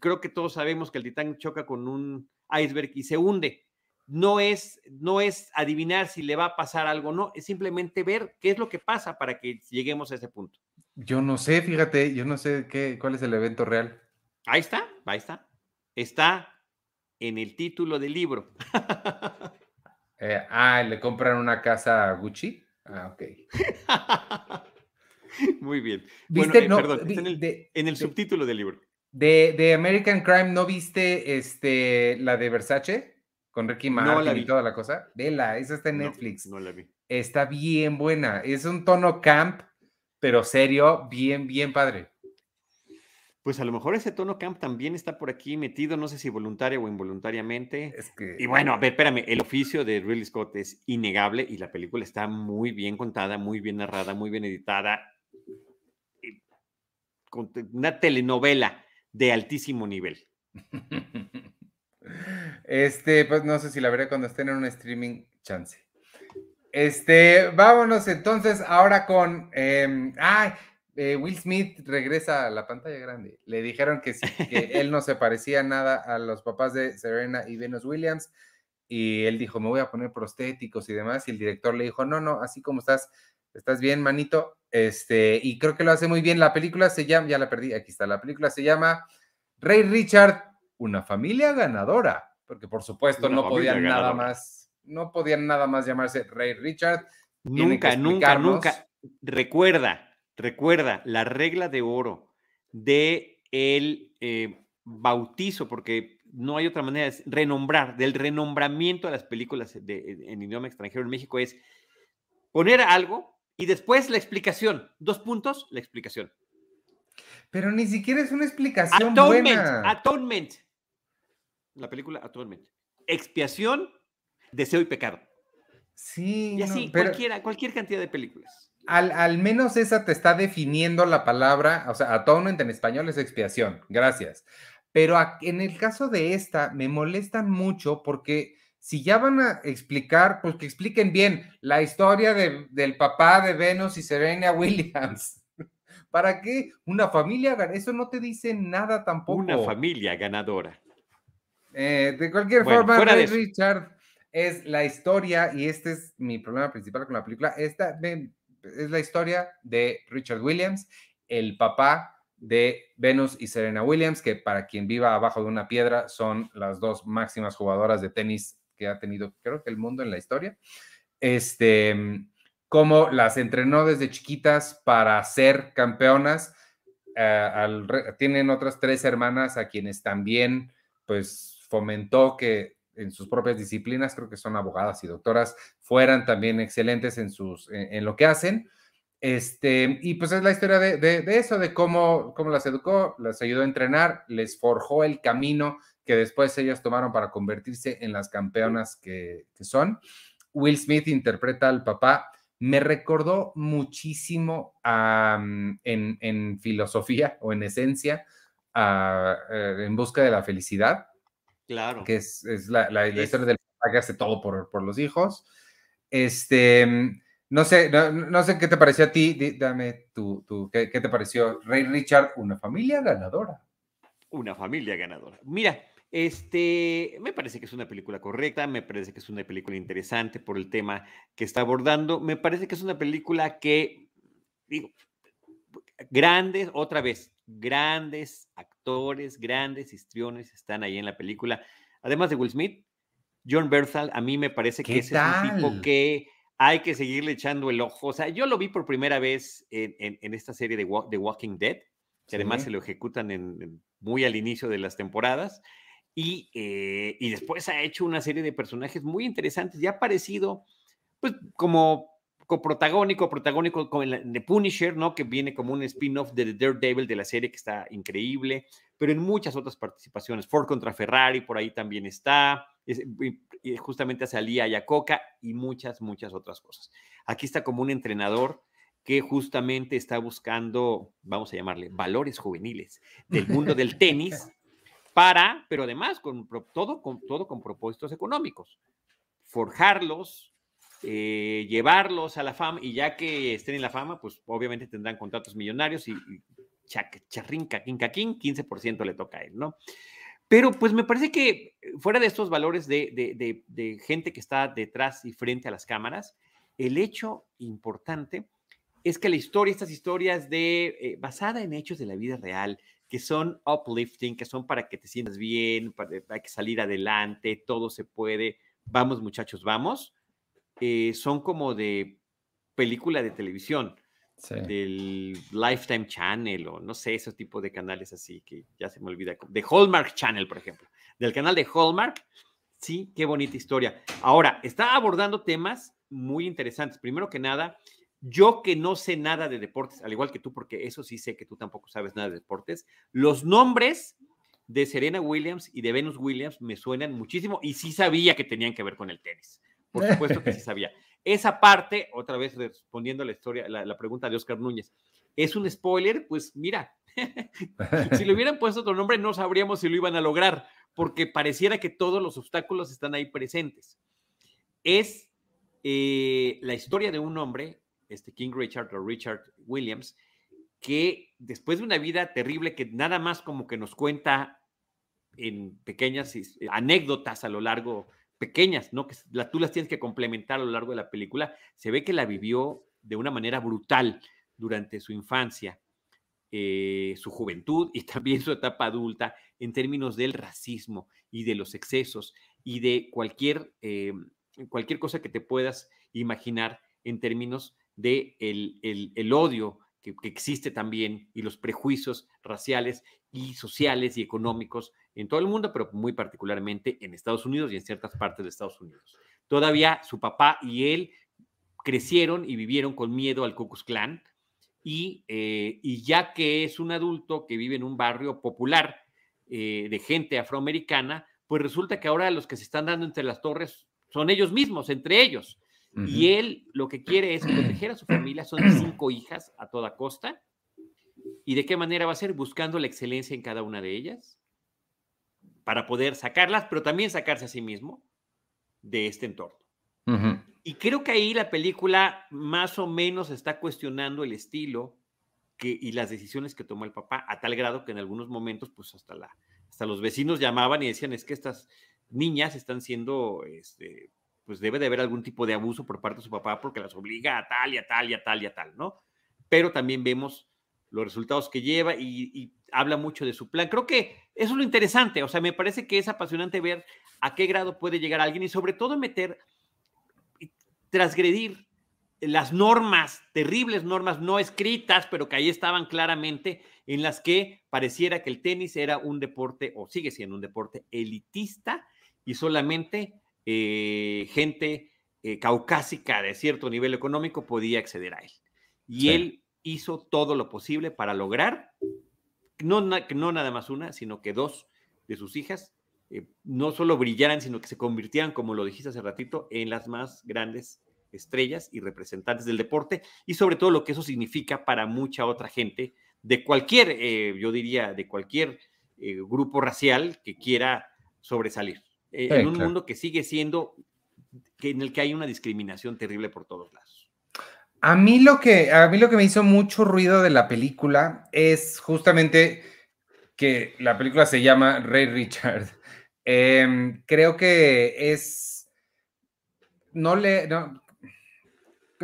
creo que todos sabemos que el Titanic choca con un iceberg y se hunde. No es, no es adivinar si le va a pasar algo, no, es simplemente ver qué es lo que pasa para que lleguemos a ese punto. Yo no sé, fíjate, yo no sé qué, cuál es el evento real. Ahí está, ahí está. Está en el título del libro. Eh, ah, le compran una casa a Gucci. Ah, ok. Muy bien. ¿Viste? Eh, perdón, en el, subtítulo del libro. De, American Crime, ¿no viste este, la de Versace? Con Ricky Martin y toda la cosa. Vela, esa está en Netflix. No la vi. Está bien buena. Es un tono camp, pero serio, bien, bien padre. Pues a lo mejor ese tono camp también está por aquí metido, no sé si voluntaria o involuntariamente. Es que... Y bueno, a ver, espérame, el oficio de Ridley Scott es innegable y la película está muy bien contada, muy bien narrada, muy bien editada. Una telenovela de altísimo nivel. Este, pues no sé si la veré cuando estén en un streaming, chance. Este, vámonos entonces ahora con. Eh, eh, Will Smith regresa a la pantalla grande. Le dijeron que, que él no se parecía nada a los papás de Serena y Venus Williams. Y él dijo, me voy a poner prostéticos y demás. Y el director le dijo, no, no, así como estás, estás bien, manito. Este, y creo que lo hace muy bien. La película se llama, ya la perdí, aquí está. La película se llama Rey Richard, una familia ganadora. Porque por supuesto no podían nada más, no podían nada más llamarse Rey Richard. Nunca, nunca, nunca. Recuerda, Recuerda la regla de oro de el eh, bautizo, porque no hay otra manera de renombrar, del renombramiento de las películas en idioma extranjero en México es poner algo y después la explicación. Dos puntos, la explicación. Pero ni siquiera es una explicación atonement, buena. Atonement. La película Atonement. Expiación, deseo y pecado. Sí. Y así, cualquiera, cualquier cantidad de películas al, menos esa te está definiendo la palabra, o sea, atonement en español es expiación, gracias. Pero en el caso de esta, me molestan mucho porque si ya van a explicar, pues que expliquen bien la historia del papá de Venus y Serena Williams. ¿Para qué? Una familia, eso no te dice nada tampoco. Una familia ganadora. Eh, de cualquier forma, Richard es la historia, y este es mi problema principal con la película. Esta, es la historia de Richard Williams, el papá de Venus y Serena Williams, que para quien viva abajo de una piedra son las dos máximas jugadoras de tenis que ha tenido, creo que el mundo en la historia. Este, cómo las entrenó desde chiquitas para ser campeonas. Eh, tienen otras tres hermanas a quienes también, pues, fomentó que en sus propias disciplinas, creo que son abogadas y doctoras, fueran también excelentes en, sus, en, lo que hacen. Este, y pues es la historia de, de, eso, de cómo, cómo las educó, las ayudó a entrenar, les forjó el camino que después ellas tomaron para convertirse en las campeonas que, son. Will Smith interpreta al papá. Me recordó muchísimo en, en, filosofía o en esencia a, eh, en busca de la felicidad Claro. Que es, la, la, historia del papá que hace todo por, por los hijos. Este, no sé, no, sé qué te pareció a ti, dame tu, tu ¿qué, ¿qué, te pareció Rey Richard, una familia ganadora? Una familia ganadora. Mira, este, me parece que es una película correcta, me parece que es una película interesante por el tema que está abordando, me parece que es una película que, digo, grandes, otra vez, grandes actores, grandes histriones están ahí en la película. Además de Will Smith, John Berthal, a mí me parece que ese es un tipo que hay que seguirle echando el ojo. O sea, yo lo vi por primera vez en, esta serie de The Walking Dead, que además se lo ejecutan en, muy al inicio de las temporadas. Y, eh, y, después ha hecho una serie de personajes muy interesantes y ha aparecido, pues, como coprotagónico, protagónico con el de Punisher, ¿no? Que viene como un spin-off de The Daredevil de la serie que está increíble, pero en muchas otras participaciones. Ford contra Ferrari, por ahí también está. justamente salía Yacoca y muchas, muchas otras cosas. Aquí está como un entrenador que justamente está buscando, vamos a llamarle, valores juveniles del mundo del tenis para, pero además con todo con todo con propósitos económicos, forjarlos, eh, llevarlos a la fama y ya que estén en la fama, pues obviamente tendrán contratos millonarios y, charrinca, quincaquín, 15% le toca a él, ¿no? Pero pues me parece que fuera de estos valores de, gente que está detrás y frente a las cámaras, el hecho importante es que la historia, estas historias de eh, basada en hechos de la vida real, que son uplifting, que son para que te sientas bien, para que salir adelante, todo se puede, vamos muchachos, vamos, eh, son como de película de televisión, del Lifetime Channel o no sé, ese tipo de canales así que ya se me olvida, de Hallmark Channel, por ejemplo, del canal de Hallmark. Sí, qué bonita historia. Ahora, está abordando temas muy interesantes. Primero que nada, yo que no sé nada de deportes, al igual que tú, porque eso sí sé que tú tampoco sabes nada de deportes, los nombres de Serena Williams y de Venus Williams me suenan muchísimo y sí sabía que tenían que ver con el tenis. Por supuesto que sí sabía. Esa parte, otra vez respondiendo a la historia, la, pregunta de Oscar Núñez, ¿es un spoiler? Pues mira, si le hubieran puesto otro nombre, no sabríamos si lo iban a lograr, porque pareciera que todos los obstáculos están ahí presentes. Es eh, la historia de un hombre, este King Richard o Richard Williams, que después de una vida terrible que nada más como que nos cuenta en pequeñas anécdotas a lo largo pequeñas, ¿no? Que tú las tienes que complementar a lo largo de la película. Se ve que la vivió de una manera brutal durante su infancia, eh, su juventud y también su etapa adulta en términos del racismo y de los excesos y de cualquier, eh, cualquier cosa que te puedas imaginar en términos de el, odio que, existe también y los prejuicios raciales y sociales y económicos en todo el mundo, pero muy particularmente en Estados Unidos y en ciertas partes de Estados Unidos. Todavía su papá y él crecieron y vivieron con miedo al Ku Klux Klan y, eh, y ya que es un adulto que vive en un barrio popular eh, de gente afroamericana, pues resulta que ahora los que se están dando entre las torres son ellos mismos, entre ellos. Y él lo que quiere es proteger a su familia, son cinco hijas a toda costa. ¿Y de qué manera va a ser? Buscando la excelencia en cada una de ellas, para poder sacarlas, pero también sacarse a sí mismo de este entorno. Y creo que ahí la película más o menos está cuestionando el estilo que, y las decisiones que tomó el papá, a tal grado que en algunos momentos, pues hasta, la, hasta los vecinos llamaban y decían, es que estas niñas están siendo, este, pues debe de haber algún tipo de abuso por parte de su papá porque las obliga a tal y a tal y a tal y a tal, ¿no? Pero también vemos los resultados que lleva y, habla mucho de su plan. Creo que eso es lo interesante, o sea, me parece que es apasionante ver a qué grado puede llegar alguien y sobre todo meter, transgredir las normas, terribles normas no escritas, pero que ahí estaban claramente, en las que pareciera que el tenis era un deporte, o sigue siendo un deporte elitista, y solamente eh, gente eh, caucásica de cierto nivel económico podía acceder a él. Y él hizo todo lo posible para lograr, no, no nada más una, sino que dos de sus hijas eh, no solo brillaran, sino que se convirtieran, como lo dijiste hace ratito, en las más grandes estrellas y representantes del deporte y sobre todo lo que eso significa para mucha otra gente de cualquier, eh, yo diría, de cualquier eh, grupo racial que quiera sobresalir. En un mundo que sigue siendo, que, en el que hay una discriminación terrible por todos lados. A mí lo que a mí lo que me hizo mucho ruido de la película es justamente que la película se llama Rey Richard. Em, creo que es no le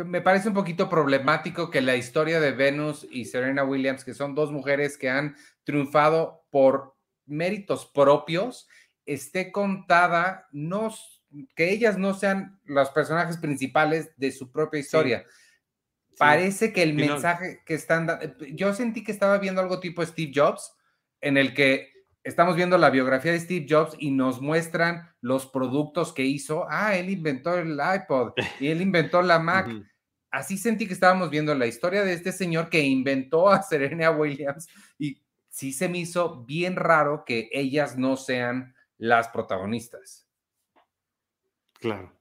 me parece un poquito problemático que la historia de Venus y Serena Williams, que son dos mujeres que han triunfado por méritos propios, esté contada no que ellas no sean los personajes principales de su propia historia. Parece que el mensaje que están dando, yo sentí que estaba viendo algo tipo Steve Jobs, en el que estamos viendo la biografía de Steve Jobs y nos muestran los productos que hizo. Ah, él inventó el iPod y él inventó la Mac. Así sentí que estábamos viendo la historia de este señor que inventó a Serena Williams y sí se me hizo bien raro que ellas no sean las protagonistas. Claro.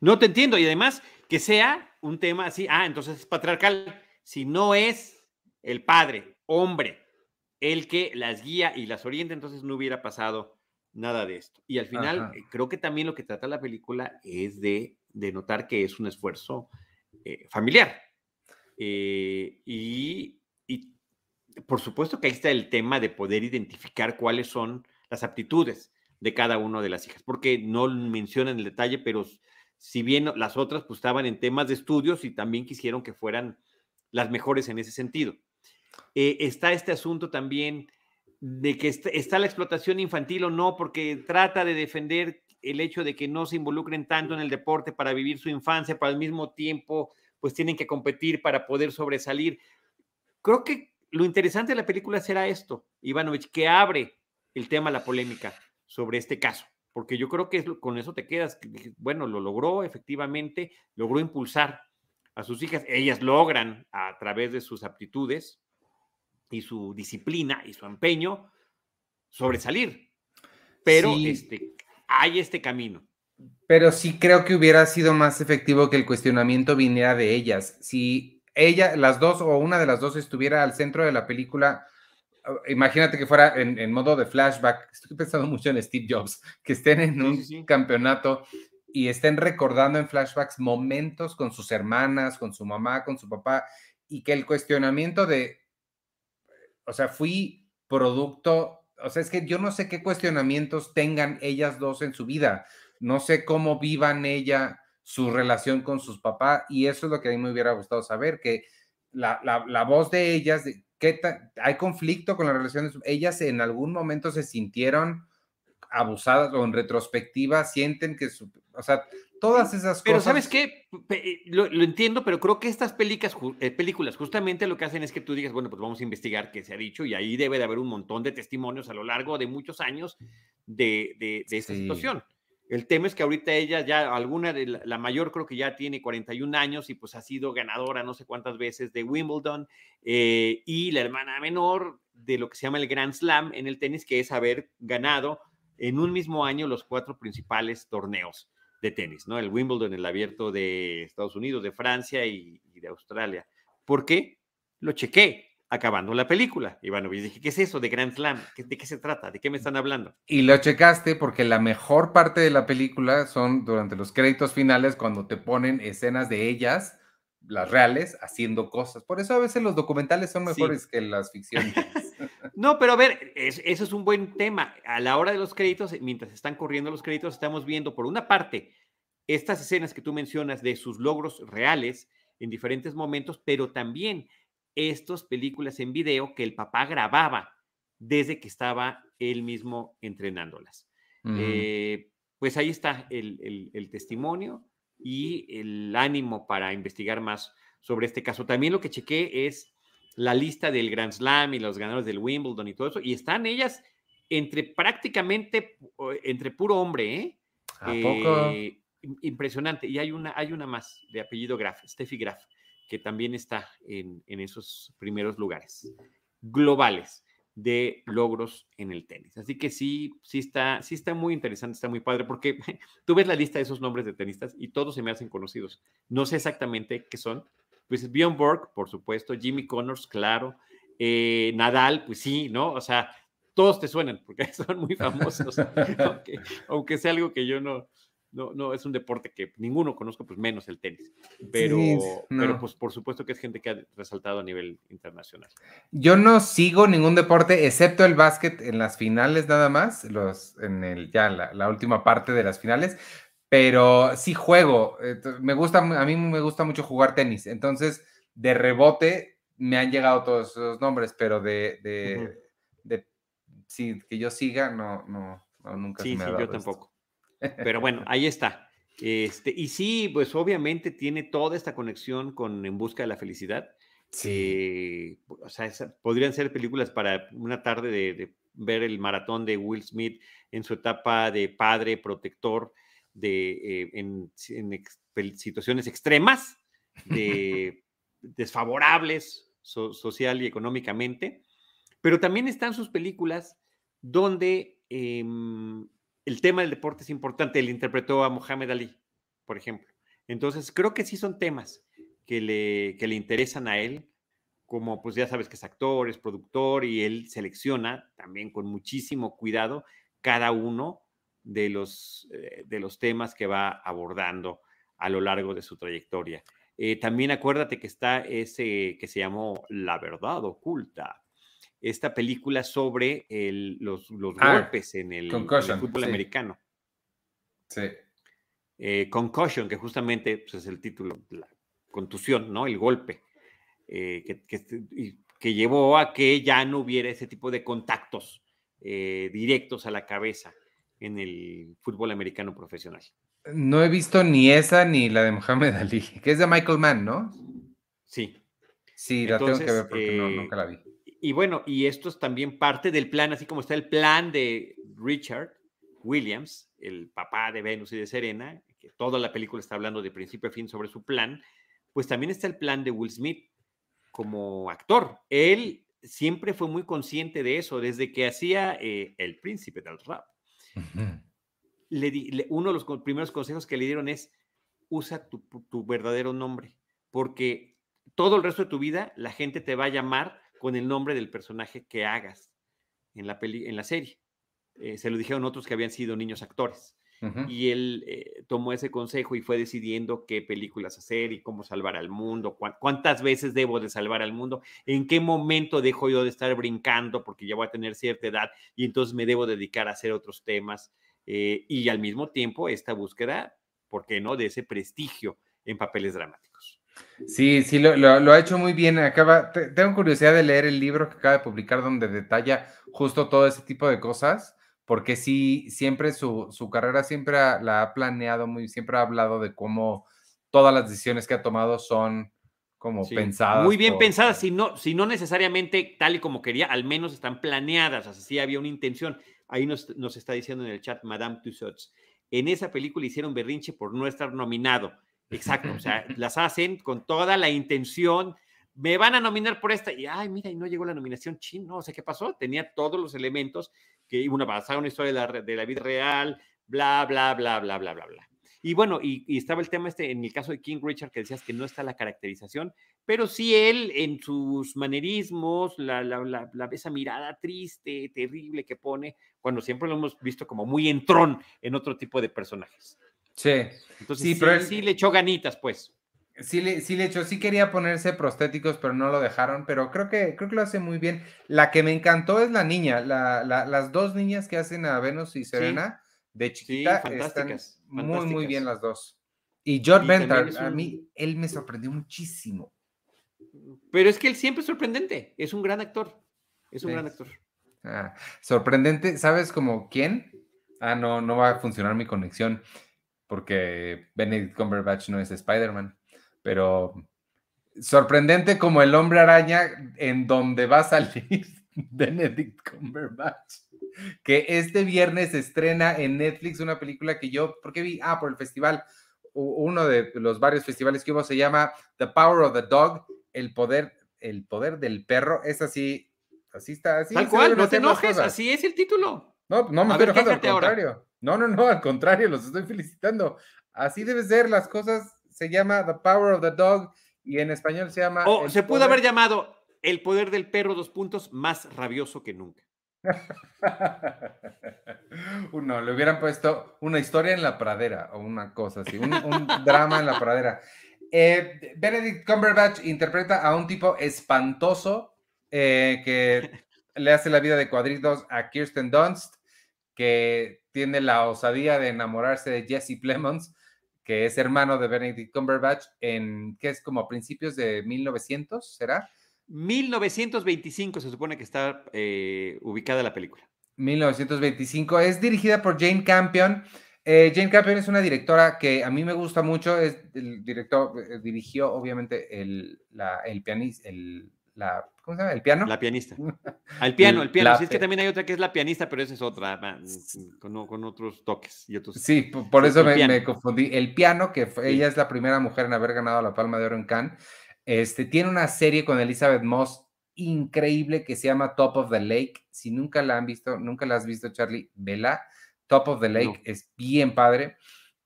No te entiendo. Y además, que sea un tema así, ah, entonces es patriarcal. Si no es el padre, hombre, el que las guía y las orienta, entonces no hubiera pasado nada de esto. Y al final, eh, creo que también lo que trata la película es de, de notar que es un esfuerzo eh, familiar. Eh, y, por supuesto que ahí está el tema de poder identificar cuáles son las aptitudes de cada una de las hijas, porque no mencionan el detalle, pero si bien las otras pues estaban en temas de estudios y también quisieron que fueran las mejores en ese sentido. Eh, está este asunto también de que está, la explotación infantil o no, porque trata de defender el hecho de que no se involucren tanto en el deporte para vivir su infancia, pero al mismo tiempo pues tienen que competir para poder sobresalir. Creo que lo interesante de la película será esto, Ivanovich, que abre el tema, la polémica sobre este caso, porque yo creo que con eso te quedas, bueno, lo logró efectivamente, logró impulsar a sus hijas, ellas logran a través de sus aptitudes y su disciplina y su empeño sobresalir, pero este, hay este camino. Pero sí creo que hubiera sido más efectivo que el cuestionamiento viniera de ellas. Si ella, las dos o una de las dos estuviera al centro de la película, imagínate que fuera en, modo de flashback. Estoy pensando mucho en Steve Jobs, que estén en un campeonato y estén recordando en flashbacks momentos con sus hermanas, con su mamá, con su papá, y que el cuestionamiento de, o sea, fui producto, o sea, es que yo no sé qué cuestionamientos tengan ellas dos en su vida no sé cómo vivan ella su relación con sus papás y eso es lo que a mí me hubiera gustado saber, que la, voz de ellas, ¿qué hay conflicto con las relaciones, ellas en algún momento se sintieron abusadas o en retrospectiva sienten que, su, o sea, todas esas cosas. Pero sabes qué, eh, lo, entiendo, pero creo que estas películas, eh, películas justamente lo que hacen es que tú digas, bueno, pues vamos a investigar qué se ha dicho y ahí debe de haber un montón de testimonios a lo largo de muchos años de, de, esta situación. El tema es que ahorita ella ya, alguna de la, mayor creo que ya tiene 41 años y pues ha sido ganadora no sé cuántas veces de Wimbledon eh, y la hermana menor de lo que se llama el Grand Slam en el tenis, que es haber ganado en un mismo año los cuatro principales torneos de tenis, ¿no? El Wimbledon, el abierto de Estados Unidos, de Francia y, y de Australia. ¿Por qué? Lo chequé acabando la película. Y bueno, dije, ¿qué es eso de Grand Slam? ¿De qué se trata? ¿De qué me están hablando? Y lo checaste porque la mejor parte de la película son durante los créditos finales cuando te ponen escenas de ellas, las reales, haciendo cosas. Por eso a veces los documentales son mejores que las ficciones. no, pero a ver, eso es un buen tema. A la hora de los créditos, mientras están corriendo los créditos, estamos viendo, por una parte, estas escenas que tú mencionas de sus logros reales en diferentes momentos, pero también estas películas en video que el papá grababa desde que estaba él mismo entrenándolas. Eh, pues ahí está el, testimonio y el ánimo para investigar más sobre este caso. También lo que chequé es la lista del Grand Slam y los ganadores del Wimbledon y todo eso, y están ellas entre prácticamente, entre puro hombre, ¿eh? ¿A poco? Eh, impresionante. Y hay una, hay una más de apellido Graf, Steffi Graf que también está en, esos primeros lugares globales de logros en el tenis. Así que sí, sí está, sí está muy interesante, está muy padre, porque tú ves la lista de esos nombres de tenistas y todos se me hacen conocidos. No sé exactamente qué son. Pues Bjorn Borg, por supuesto, Jimmy Connors, claro, eh, Nadal, pues sí, ¿no? O sea, todos te suenan porque son muy famosos, aunque sea algo que yo no, no, no, es un deporte que ninguno conozco, pues menos el tenis. Pero, pero pues por supuesto que es gente que ha resaltado a nivel internacional. Yo no sigo ningún deporte, excepto el básquet en las finales nada más, los, en el, ya la, última parte de las finales, pero sí juego. Me gusta, a mí me gusta mucho jugar tenis. Entonces, de rebote me han llegado todos esos nombres, pero de, de, sí, que yo siga, no, no, nunca sí, me ha sí, yo tampoco. Pero bueno, ahí está. Este, y sí, pues obviamente tiene toda esta conexión con En Busca de la Felicidad. Sí. Eh, o sea, podrían ser películas para una tarde de, ver el maratón de Will Smith en su etapa de padre, protector, de, eh, en, situaciones extremas, de, desfavorables social y económicamente. Pero también están sus películas donde em, el tema del deporte es importante. Él interpretó a Mohamed Ali, por ejemplo. Entonces, creo que sí son temas que le, que le interesan a él, como pues ya sabes que es actor, es productor y él selecciona también con muchísimo cuidado cada uno de los, eh, de los temas que va abordando a lo largo de su trayectoria. Eh, también acuérdate que está ese que se llamó La verdad oculta, esta película sobre los, ah, golpes en el, fútbol americano. Sí. Eh, concussion, que justamente pues, es el título, la contusión, ¿no? El golpe, eh, que, que, llevó a que ya no hubiera ese tipo de contactos eh, directos a la cabeza en el fútbol americano profesional. No he visto ni esa ni la de Mohamed Ali, que es de Michael Mann, ¿no? Sí. Sí, la tengo que ver porque no, nunca la vi y bueno, y esto es también parte del plan, así como está el plan de Richard Williams, el papá de Venus y de Serena, que toda la película está hablando de principio a fin sobre su plan, pues también está el plan de Will Smith como actor. Él siempre fue muy consciente de eso, desde que hacía eh, El Príncipe del Rap. le uno de los primeros consejos que le dieron es, usa tu, tu verdadero nombre, porque todo el resto de tu vida la gente te va a llamar con el nombre del personaje que hagas en la, peli, en la serie. Eh, se lo dijeron otros que habían sido niños actores. Y él eh, tomó ese consejo y fue decidiendo qué películas hacer y cómo salvar al mundo, cuántas veces debo de salvar al mundo, en qué momento dejo yo de estar brincando porque ya voy a tener cierta edad y entonces me debo dedicar a hacer otros temas. Eh, y al mismo tiempo esta búsqueda, ¿por qué no?, de ese prestigio en papeles dramáticos. Sí, sí, lo, ha hecho muy bien. Acaba, tengo curiosidad de leer el libro que acaba de publicar donde detalla justo todo ese tipo de cosas, porque sí, siempre su, carrera siempre la ha planeado muy, siempre ha hablado de cómo todas las decisiones que ha tomado son como pensadas. Muy bien pensadas, si no, si no necesariamente tal y como quería, al menos están planeadas, así había una intención. Ahí nos, nos está diciendo en el chat Madame Tussauds. En esa película hicieron berrinche por no estar nominado Exacto, o sea, las hacen con toda la intención. Me van a nominar por esta y, ay, mira, y no llegó la nominación chin, no, o sea, ¿qué pasó? Tenía todos los elementos que una basada una historia de la, de la vida real, bla, bla, bla, bla, bla, bla, bla. Y bueno, y, estaba el tema este, en el caso de King Richard, que decías que no está la caracterización, pero sí él en sus manerismos, la, la, la, esa mirada triste, terrible que pone, cuando siempre lo hemos visto como muy entrón en otro tipo de personajes. Sí. Entonces sí, pero sí le echó ganitas, pues. Sí le, sí le echó, sí quería ponerse prostéticos, pero no lo dejaron, pero creo que, creo que lo hace muy bien. La que me encantó es la niña, la, las dos niñas que hacen a Venus y Serena, de chiquita, están muy, muy bien las dos. Y George Bentar, a mí, él me sorprendió muchísimo. Pero es que él siempre es sorprendente, es un gran actor, es un gran actor. Ah, sorprendente, ¿sabes como quién? Ah, no, no va a funcionar mi conexión porque Benedict Cumberbatch no es Spider-Man, pero sorprendente como el hombre araña en donde va a salir Benedict Cumberbatch, que este viernes estrena en Netflix una película que yo, ¿por qué vi? Ah, por el festival, uno de los varios festivales que hubo se llama The Power of the Dog, el poder, el poder del perro, es así, así está, así. Tal cual, no te enojes, así es el título. No, no me estoy enojando, al contrario. No, no, no, al contrario, los estoy felicitando. Así debe ser, las cosas se llama The Power of the Dog y en español se llama... O se pudo haber llamado El poder del perro, dos puntos, más rabioso que nunca. Uno, le hubieran puesto una historia en la pradera o una cosa así, un, drama en la pradera. Eh, Benedict Cumberbatch interpreta a un tipo espantoso eh, que le hace la vida de cuadritos a Kirsten Dunst, que tiene la osadía de enamorarse de Jesse Plemons, que es hermano de Benedict Cumberbatch, en que es como a principios de 1900, ¿será? 1925 se supone que está eh, ubicada la película. 1925. Es dirigida por Jane Campion. Eh, Jane Campion es una directora que a mí me gusta mucho. Es el director, eh, dirigió obviamente el, la, el pianista, el, la, ¿cómo se llama? ¿El piano? La pianista. Al piano, el piano. sí, es que también hay otra que es la pianista, pero esa es otra, con, con otros toques y otros. Sí, por, eso me, confundí. El piano, que ella es la primera mujer en haber ganado la Palma de Oro en Cannes, este, tiene una serie con Elizabeth Moss increíble que se llama Top of the Lake. Si nunca la han visto, nunca la has visto, Charlie, vela. Top of the Lake es bien padre.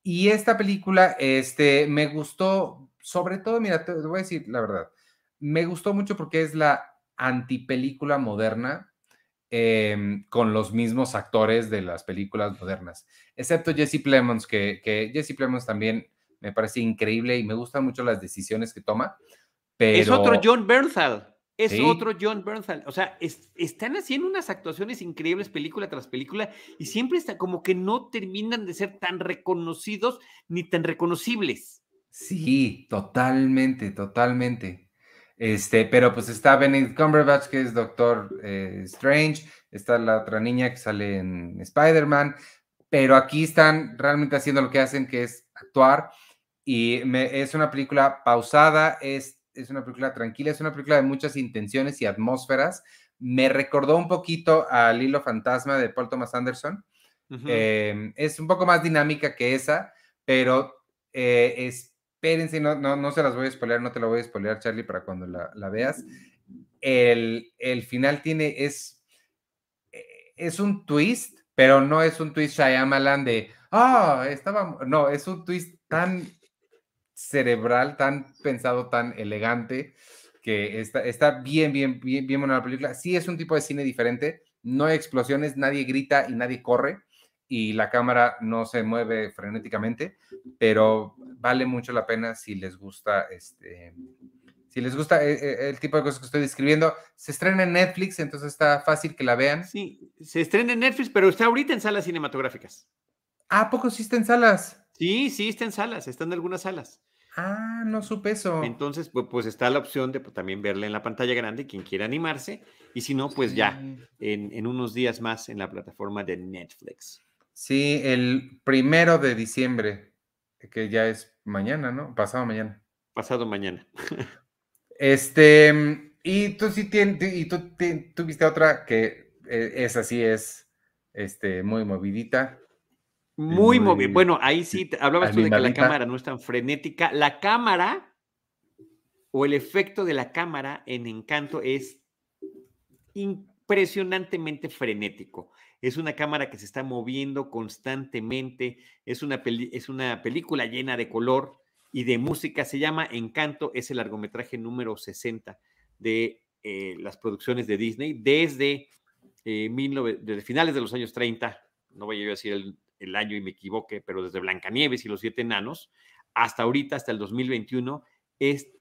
Y esta película, este, me gustó, sobre todo, mira, te voy a decir la verdad, me gustó mucho porque es la antipelícula moderna em, con los mismos actores de las películas modernas, excepto Jesse Plemons, que, que Jesse Plemons también me parece increíble y me gustan mucho las decisiones que toma. Pero... Es otro John Bernthal. Es otro John Bernthal. O sea, están haciendo unas actuaciones increíbles película tras película y siempre está como que no terminan de ser tan reconocidos ni tan reconocibles. Sí, totalmente, totalmente. Este, pero pues está Benedict Cumberbatch, que es Doctor eh, Strange, está la otra niña que sale en Spider-Man, pero aquí están realmente haciendo lo que hacen, que es actuar. Y es una película pausada, es es una película tranquila, es una película de muchas intenciones y atmósferas. Me recordó un poquito al Hilo Fantasma de Paul Thomas Anderson. Em, es un poco más dinámica que esa, pero eh, espérense, no, no, no, se las voy a spoilear, no te la voy a spoilear, Charlie, para cuando la, veas. El, el, final tiene, es, eh, es un twist, pero no es un twist Shyamalan de, ah, estaba, no, es un twist tan cerebral, tan pensado, tan elegante, que está, está bien, bien, bien, bien buena la película. Sí es un tipo de cine diferente, no hay explosiones, nadie grita y nadie corre y la cámara no se mueve frenéticamente, pero vale mucho la pena si les gusta este si les gusta eh, eh, el, tipo de cosas que estoy describiendo, se estrena en Netflix, entonces está fácil que la vean. Sí, se estrena en Netflix, pero está ahorita en salas cinematográficas. ¿A poco sí está en salas? Sí, sí está en salas, están en algunas salas. Ah, no supe eso. Entonces, pues, pues está la opción de pues, también verla en la pantalla grande, quien quiera animarse, y si no, pues ya en, unos días más en la plataforma de Netflix. Sí, el primero de diciembre, que ya es mañana, ¿no? Pasado mañana. Pasado mañana. este, y tú sí tienes, y tú tuviste otra que eh, es así, es este, muy movidita. Muy, muy, Bueno, ahí sí, hablabas tú de que la cámara no es tan frenética. La cámara o el efecto de la cámara en Encanto es impresionantemente frenético. Es una cámara que se está moviendo constantemente, es una, es una película llena de color y de música. Se llama Encanto, es el largometraje número 60 de eh, las producciones de Disney desde, eh, finales de los años 30, no voy a decir el año y me equivoqué, pero desde Blancanieves y los siete enanos hasta ahorita, hasta el 2021,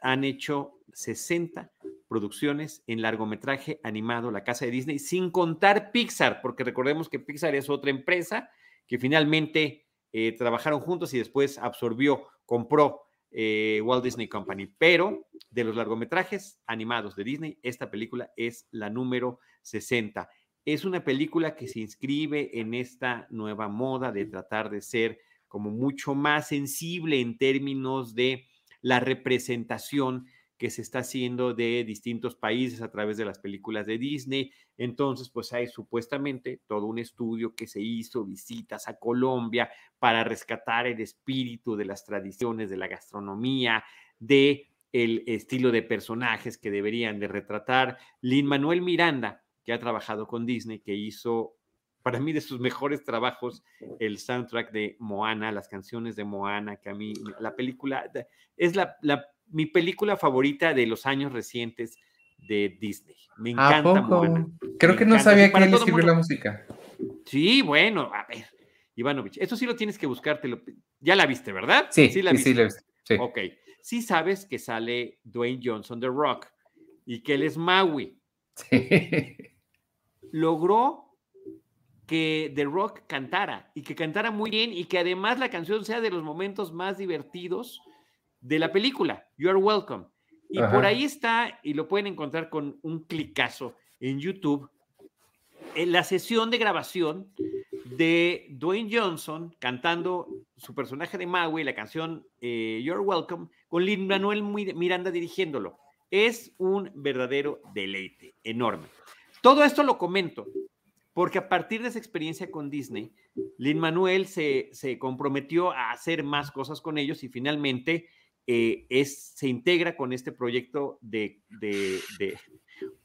han hecho 60 producciones en largometraje animado La Casa de Disney, sin contar Pixar, porque recordemos que Pixar es otra empresa que finalmente eh, trabajaron juntos y después absorbió, compró eh, Walt Disney Company. Pero de los largometrajes animados de Disney, esta película es la número 60 es una película que se inscribe en esta nueva moda de tratar de ser como mucho más sensible en términos de la representación que se está haciendo de distintos países a través de las películas de Disney. Entonces, pues hay supuestamente todo un estudio que se hizo, visitas a Colombia para rescatar el espíritu de las tradiciones de la gastronomía, de el estilo de personajes que deberían de retratar. Lin Manuel Miranda, que ha trabajado con Disney, que hizo para mí de sus mejores trabajos el soundtrack de Moana, las canciones de Moana, que a mí la película es la, mi película favorita de los años recientes de Disney. Me encanta Moana. Creo que no sabía que él escribió la música. Sí, bueno, a ver, Ivanovich, eso sí lo tienes que buscarte. Ya la viste, ¿verdad? Sí, sí la viste. Sí, sí. Ok, sí sabes que sale Dwayne Johnson de Rock y que él es Maui. Sí logró que The Rock cantara y que cantara muy bien y que además la canción sea de los momentos más divertidos de la película, You Are Welcome. Y por ahí está, y lo pueden encontrar con un clicazo en YouTube, en la sesión de grabación de Dwayne Johnson cantando su personaje de Maui, la canción eh, You're Welcome, con Lin Manuel Miranda dirigiéndolo. Es un verdadero deleite, enorme. Todo esto lo comento porque a partir de esa experiencia con Disney, Lin Manuel se, comprometió a hacer más cosas con ellos y finalmente eh, se integra con este proyecto de, de, de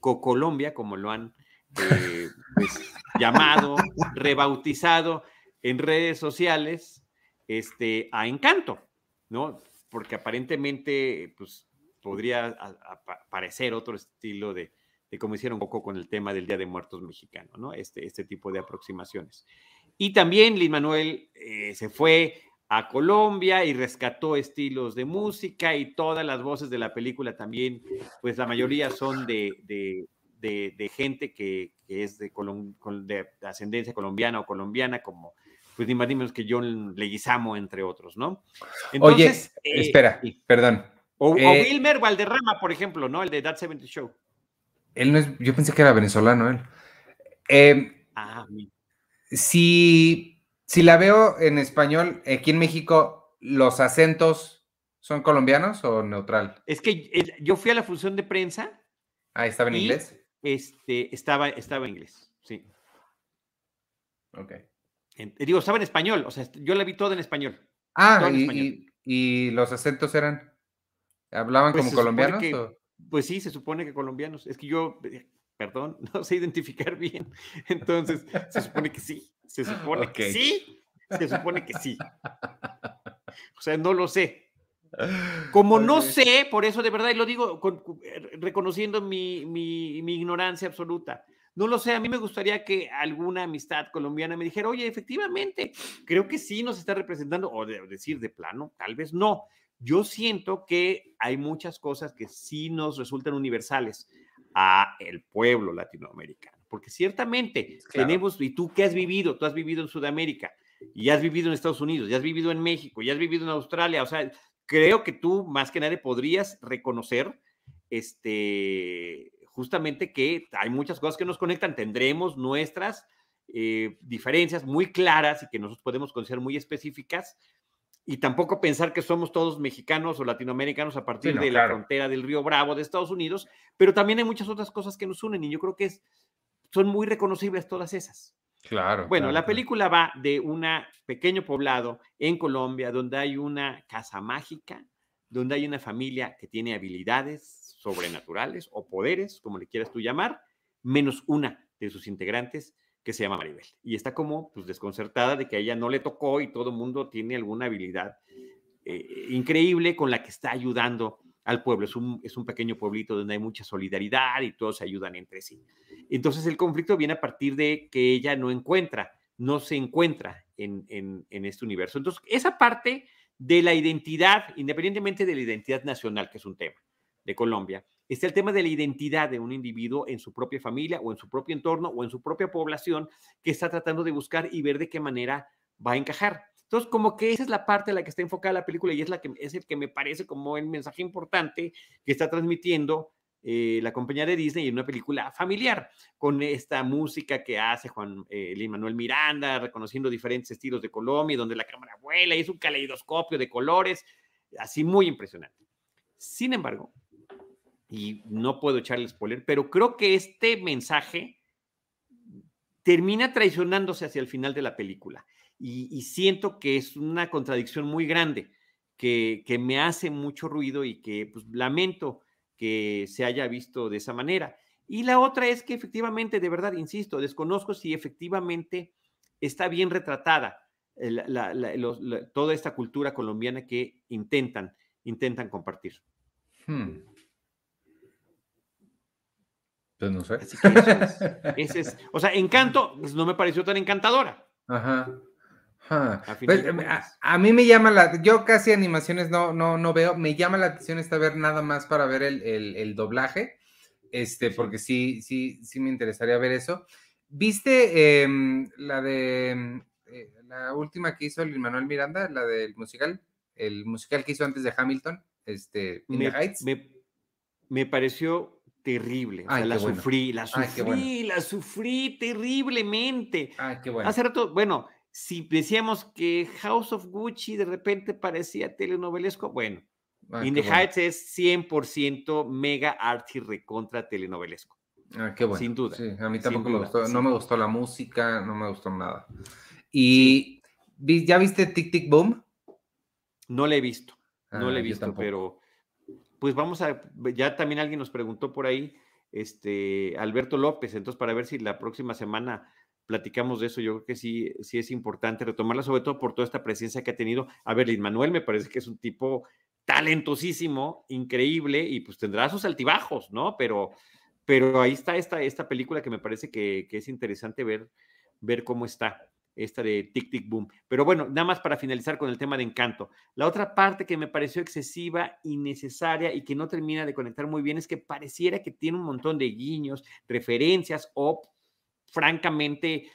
Cocolombia, como lo han eh, pues, llamado, rebautizado en redes sociales, este, a Encanto, ¿no? Porque aparentemente, pues, podría parecer otro estilo de, como hicieron poco con el tema del Día de Muertos mexicano, ¿no? Este, este tipo de aproximaciones. Y también Lin Manuel eh, se fue a Colombia y rescató estilos de música y todas las voces de la película también, pues la mayoría son de, de, gente que, es de, de, ascendencia colombiana o colombiana, como pues ni más ni menos que John Leguizamo, entre otros, ¿no? Entonces, Oye, espera, eh, perdón. O, eh, Wilmer Valderrama, por ejemplo, ¿no? El de That 70 Show. Él no es, yo pensé que era venezolano él. Em, ah, si, si la veo en español, aquí en México, ¿los acentos son colombianos o neutral? Es que yo fui a la función de prensa. Ah, ¿estaba en inglés? Este, estaba, estaba en inglés, sí. Ok. digo, estaba en español, o sea, yo la vi toda en español. Ah, y, los acentos eran, ¿hablaban pues como colombianos? Pues sí, se supone que colombianos. Es que yo, eh, perdón, no sé identificar bien. Entonces, se supone que sí. Se supone que sí. Se supone que sí. O sea, no lo sé. Como no sé, por eso de verdad, y lo digo eh, reconociendo mi, mi, mi, ignorancia absoluta, no lo sé, a mí me gustaría que alguna amistad colombiana me dijera, oye, efectivamente, creo que sí nos está representando, o decir de plano, tal vez no, yo siento que hay muchas cosas que sí nos resultan universales a el pueblo latinoamericano, porque ciertamente tenemos, y tú qué has vivido, tú has vivido en Sudamérica, y has vivido en Estados Unidos, ya has vivido en México, ya has vivido en Australia, o sea, creo que tú más que nadie podrías reconocer este justamente que hay muchas cosas que nos conectan, tendremos nuestras eh, diferencias muy claras y que nosotros podemos considerar muy específicas, y tampoco pensar que somos todos mexicanos o latinoamericanos a partir de la frontera del Río Bravo de Estados Unidos, pero también hay muchas otras cosas que nos unen y yo creo que es, son muy reconocibles todas esas. Claro. Bueno, la película va de un pequeño poblado en Colombia donde hay una casa mágica, donde hay una familia que tiene habilidades sobrenaturales o poderes, como le quieras tú llamar, menos una de sus integrantes que se llama Maribel. Y está como pues, desconcertada de que a ella no le tocó y todo el mundo tiene alguna habilidad eh, increíble con la que está ayudando al pueblo. Es un, es un pequeño pueblito donde hay mucha solidaridad y todos se ayudan entre sí. Entonces el conflicto viene a partir de que ella no encuentra, no se encuentra en, en, en este universo. Entonces, esa parte de la identidad, independientemente de la identidad nacional, que es un tema de Colombia, está el tema de la identidad de un individuo en su propia familia o en su propio entorno o en su propia población que está tratando de buscar y ver de qué manera va a encajar. Entonces, como que esa es la parte en la que está enfocada la película y es, la que, es el que me parece como el mensaje importante que está transmitiendo eh, la compañía de Disney en una película familiar, con esta música que hace Juan eh, Manuel Miranda, reconociendo diferentes estilos de Colombia, donde la cámara vuela y es un caleidoscopio de colores, así muy impresionante. Sin embargo, y no puedo echarle spoiler, pero creo que este mensaje termina traicionándose hacia el final de la película. Y, siento que es una contradicción muy grande que, que, me hace mucho ruido y que pues, lamento que se haya visto de esa manera. Y la otra es que efectivamente, de verdad, insisto, desconozco si efectivamente está bien retratada toda esta cultura colombiana que intentan, intentan compartir. Hmm. Pues no sé. ese es, o sea, Encanto pues, no me pareció tan encantadora. Ajá. Pues, em, a, mí me llama la, yo casi animaciones no, no, no veo, me llama la atención esta ver nada más para ver el, doblaje, este, porque sí, sí, sí me interesaría ver eso. ¿Viste em, la de em, eh, la última que hizo el Manuel Miranda, la del musical, el musical que hizo antes de Hamilton, este, me, me pareció terrible. O sea, la sufrí, la sufrí, la sufrí terriblemente. Ay, qué bueno. Hace rato, bueno, si decíamos que House of Gucci de repente parecía telenovelesco, bueno, In the Heights es 100% mega arty recontra telenovelesco. Ah, qué bueno. Sin duda. Sí, a mí tampoco me gustó. No me gustó la música, no me gustó nada. ¿Y ya viste Tic Tic Boom? No la he visto. No la he ah, visto, pero pues vamos a. Ya también alguien nos preguntó por ahí, este, Alberto López, entonces para ver si la próxima semana platicamos de eso. Yo creo que sí, sí es importante retomarla, sobre todo por toda esta presencia que ha tenido. A ver, Manuel me parece que es un tipo talentosísimo, increíble, y pues tendrá sus altibajos, ¿no? Pero, pero ahí está esta, esta película que me parece que, es interesante ver, ver cómo está esta de Tic Tic Boom. Pero bueno, nada más para finalizar con el tema de encanto. La otra parte que me pareció excesiva, innecesaria y que no termina de conectar muy bien es que pareciera que tiene un montón de guiños, referencias o francamente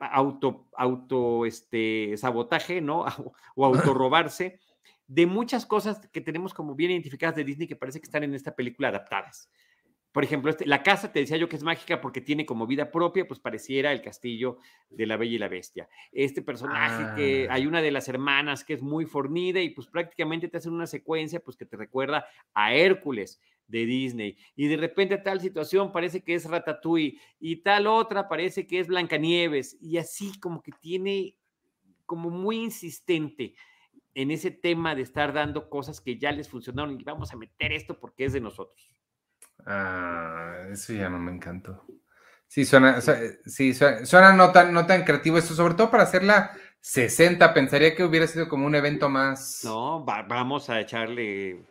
auto, auto este, sabotaje, ¿no? O autorrobarse de muchas cosas que tenemos como bien identificadas de Disney que parece que están en esta película adaptadas. Por ejemplo, este, la casa, te decía yo que es mágica porque tiene como vida propia, pues pareciera el castillo de la Bella y la Bestia. Este personaje que ah. hay una de las hermanas que es muy fornida y pues prácticamente te hacen una secuencia pues que te recuerda a Hércules de Disney. Y de repente tal situación parece que es Ratatouille y tal otra parece que es Blancanieves y así como que tiene como muy insistente en ese tema de estar dando cosas que ya les funcionaron y vamos a meter esto porque es de nosotros. Ah, eso ya no me encantó. Sí, suena, sí, suena, no, tan, no tan creativo eso, sobre todo para hacerla 60. Pensaría que hubiera sido como un evento más. No, vamos a echarle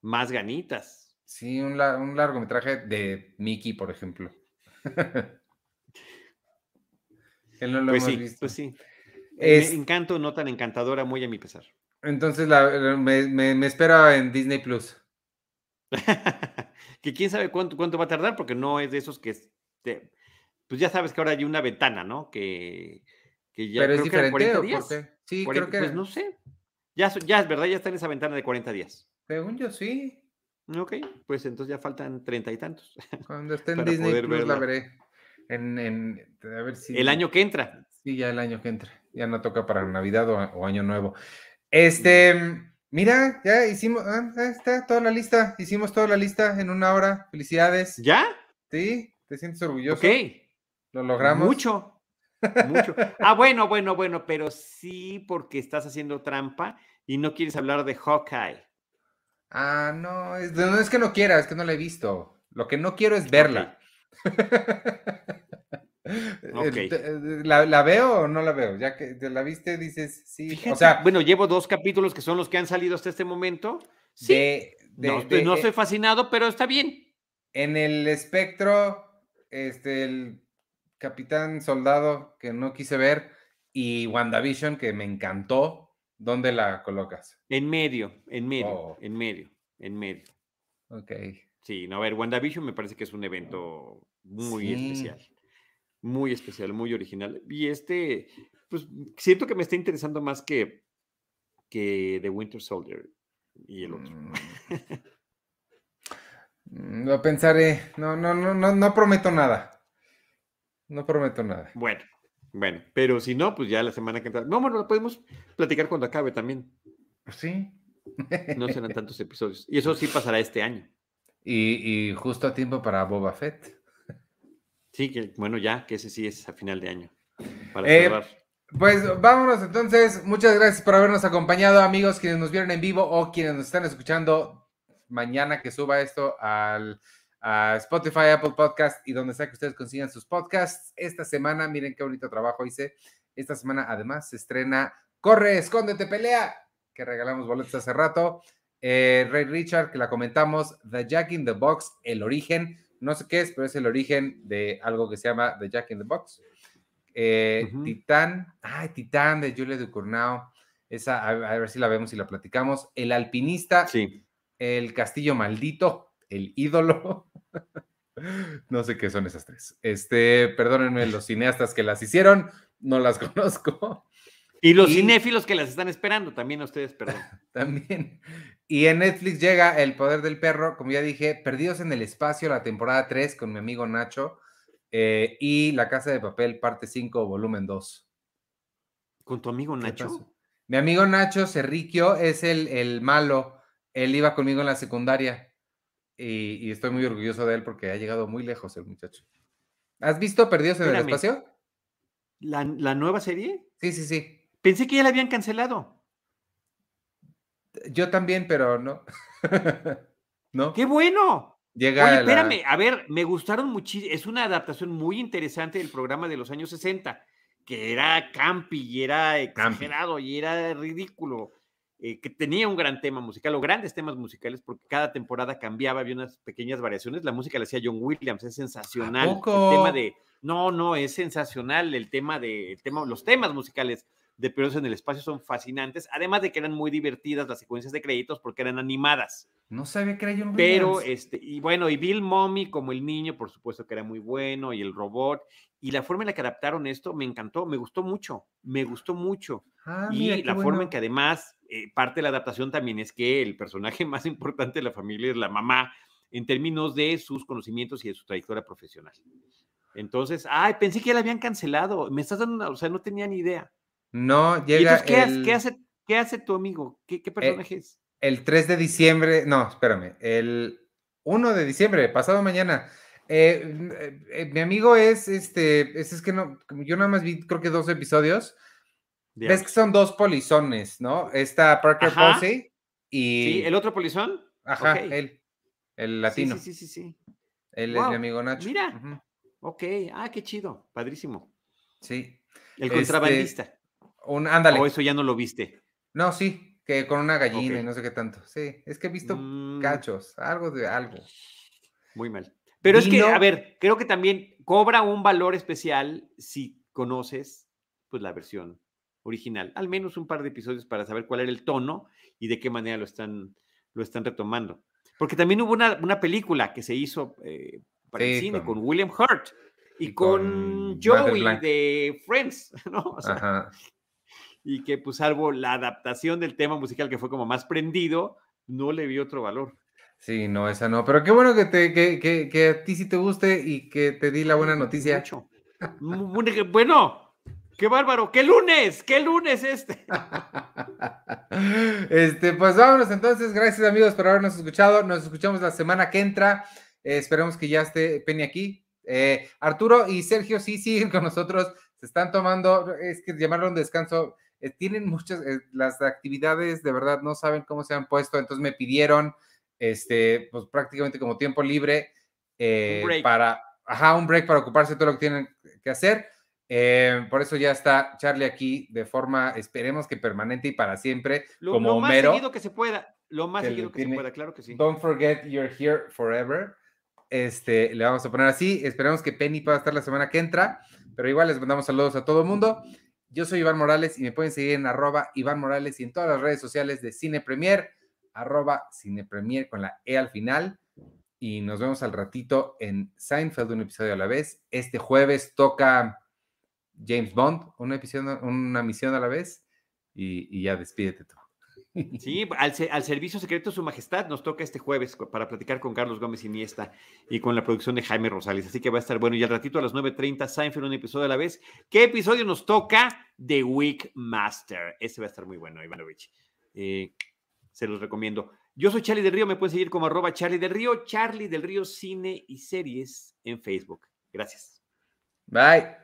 más ganitas. Sí, un, un largometraje de Mickey, por ejemplo. Él no lo pues hemos visto. Pues sí. Es... Encanto, no tan encantadora, muy a mi pesar. Entonces me, me, espero en Disney Plus. que quién sabe cuánto, cuánto va a tardar, porque no es de esos que. Este, pues ya sabes que ahora hay una ventana, ¿no? Que, que ya. Pero es diferente. 40 días. Sí, creo que. Pues no sé. Ya, ya es verdad, ya está en esa ventana de 40 días. Según yo, sí. Ok, pues entonces ya faltan treinta y tantos. Cuando esté en Disney Plus la veré. En, en, a ver si... El año que entra. Sí, ya el año que entra. Ya no toca para Navidad o, Año Nuevo. Este, mira, ya hicimos, ah, está toda la lista. Hicimos toda la lista en una hora. Felicidades. ¿Ya? Sí, ¿te sientes orgulloso? Ok. Lo logramos. Mucho. Mucho. Ah, bueno, bueno, bueno, pero sí porque estás haciendo trampa y no quieres hablar de Hawkeye. Ah, no, es, no es que no quiera, es que no la he visto. Lo que no quiero es verla. ¿La, veo o no la veo? Ya que te la viste, dices sí. o sea, bueno, llevo dos capítulos que son los que han salido hasta este momento. Sí. no, no estoy fascinado, pero está bien. En el espectro, este, el Capitán Soldado que no quise ver y WandaVision que me encantó. ¿Dónde la colocas? En medio, en medio, oh. en medio, en medio. Ok. Sí, no, a ver, WandaVision me parece que es un evento muy especial. Muy especial, muy original. Y este, pues siento que me está interesando más que, que The Winter Soldier y el otro. Mm. Mm, lo pensaré. No, no, no, no, no prometo nada. No prometo nada. Bueno, bueno, pero si no, pues ya la semana que entra. No, bueno, lo podemos platicar cuando acabe también. Pues sí. No serán tantos episodios. Y eso sí pasará este año. Y, justo a tiempo para Boba Fett. Sí, que bueno, ya, que ese sí es a final de año. Para eh, pues vámonos entonces. Muchas gracias por habernos acompañado, amigos, quienes nos vieron en vivo o quienes nos están escuchando mañana que suba esto al a Spotify, Apple Podcast y donde sea que ustedes consigan sus podcasts. Esta semana, miren qué bonito trabajo hice. Esta semana además se estrena Corre, escóndete, pelea, que regalamos boletos hace rato. Eh, Ray Richard, que la comentamos, The Jack in the Box, el origen, no sé qué es, pero es el origen de algo que se llama The Jack in the Box. Eh, Titán, ay, Titán de Julia Ducournau, esa, a, ver si la vemos y la platicamos. El alpinista, sí. el castillo maldito, el ídolo. no sé qué son esas tres. Este, perdónenme los cineastas que las hicieron, no las conozco. Y los cinéfilos que las están esperando, también a ustedes, perdón. también. Y en Netflix llega El Poder del Perro, como ya dije, Perdidos en el Espacio, la temporada 3 con mi amigo Nacho, eh, y La Casa de Papel, parte 5, volumen 2. ¿Con tu amigo Nacho? Mi amigo Nacho Cerriquio es el, el malo. Él iba conmigo en la secundaria y, estoy muy orgulloso de él porque ha llegado muy lejos el muchacho. ¿Has visto Perdidos en el Espacio? ¿La, ¿La nueva serie? Sí, sí, sí. Pensé que ya la habían cancelado. Yo también, pero no. ¿No? ¡Qué bueno! Llega Oye, espérame, a ver, me gustaron muchísimo. Es una adaptación muy interesante del programa de los años 60, que era campi y era exagerado y era ridículo. Eh, que tenía un gran tema musical o grandes temas musicales porque cada temporada cambiaba, había unas pequeñas variaciones. La música la hacía John Williams, es sensacional. El tema de, no, no, es sensacional el tema de, el tema, los temas musicales de Periodos en el Espacio son fascinantes, además de que eran muy divertidas las secuencias de créditos porque eran animadas. No sabía que era John Pero, este, y bueno, y Bill Mommy como el niño, por supuesto que era muy bueno, y el robot, y la forma en la que adaptaron esto me encantó, me gustó mucho, me gustó mucho. Ah, y la forma en que además, eh, parte de la adaptación también es que el personaje más importante de la familia es la mamá, en términos de sus conocimientos y de su trayectoria profesional. Entonces, ay, pensé que ya la habían cancelado, me estás dando una, o sea, no tenía ni idea. No, llega. ¿qué, hace, ¿qué, hace, tu amigo? ¿Qué, qué eh, personaje es? El 3 de diciembre, no, espérame, el 1 de diciembre, pasado mañana. Eh, eh, mi amigo es este, es, es, que no, yo nada más vi creo que dos episodios. Ves que son dos polizones, ¿no? Está Parker Posey y. Sí, el otro polizón. Ajá, él, el latino. Sí, sí, sí, sí. Él es mi amigo Nacho. Mira. Ok, ah, qué chido, padrísimo. Sí. El este, contrabandista. Un, ándale. O eso ya no lo viste. No, sí, que con una gallina y no sé qué tanto. Sí, es que he visto mm. cachos, algo de algo. Muy mal. Pero es que, a ver, creo que también cobra un valor especial si conoces pues la versión original, al menos un par de episodios para saber cuál era el tono y de qué manera lo están, lo están retomando. Porque también hubo una, película que se hizo eh, para el cine con, William Hurt y, con, Joey de Friends, ¿no? Ajá y que pues salvo la adaptación del tema musical que fue como más prendido, no le vi otro valor. Sí, no, esa no, pero qué bueno que, te, que, que, a ti sí te guste y que te di la buena noticia. Bueno, qué bárbaro, qué lunes, qué lunes este. Este, pues vámonos entonces, gracias amigos por habernos escuchado, nos escuchamos la semana que entra, eh, esperemos que ya esté Penny aquí. Eh, Arturo y Sergio sí siguen con nosotros, se están tomando, es que llamarlo un descanso, eh, tienen muchas, eh, las actividades de verdad no saben cómo se han puesto, entonces me pidieron, este, pues prácticamente como tiempo libre para, ajá, un break para ocuparse de todo lo que tienen que hacer. Por eso ya está Charlie aquí de forma, esperemos que permanente y para siempre, lo, como lo más seguido que se pueda, lo más seguido que se pueda, claro que sí. Don't forget you're here forever. Este, le vamos a poner así. Esperemos que Penny pueda estar la semana que entra, pero igual les mandamos saludos a todo el mundo. Yo soy Iván Morales y me pueden seguir en arroba Iván Morales y en todas las redes sociales de Cine Premier, arroba Cine Premier con la E al final. Y nos vemos al ratito en Seinfeld, un episodio a la vez. Este jueves toca James Bond, una, episodio, una misión a la vez. Y, y ya despídete tú. Sí, al, Servicio Secreto de Su Majestad nos toca este jueves para platicar con Carlos Gómez Iniesta y con la producción de Jaime Rosales. Así que va a estar bueno. Y al ratito a las 9.30, Seinfeld, un episodio a la vez. ¿Qué episodio nos toca? The Week Master. Ese va a estar muy bueno, Ivanovich. Eh, se los recomiendo. Yo soy Charlie del Río, me pueden seguir como arroba Charlie del Río, Charlie del Río Cine y Series en Facebook. Gracias. Bye.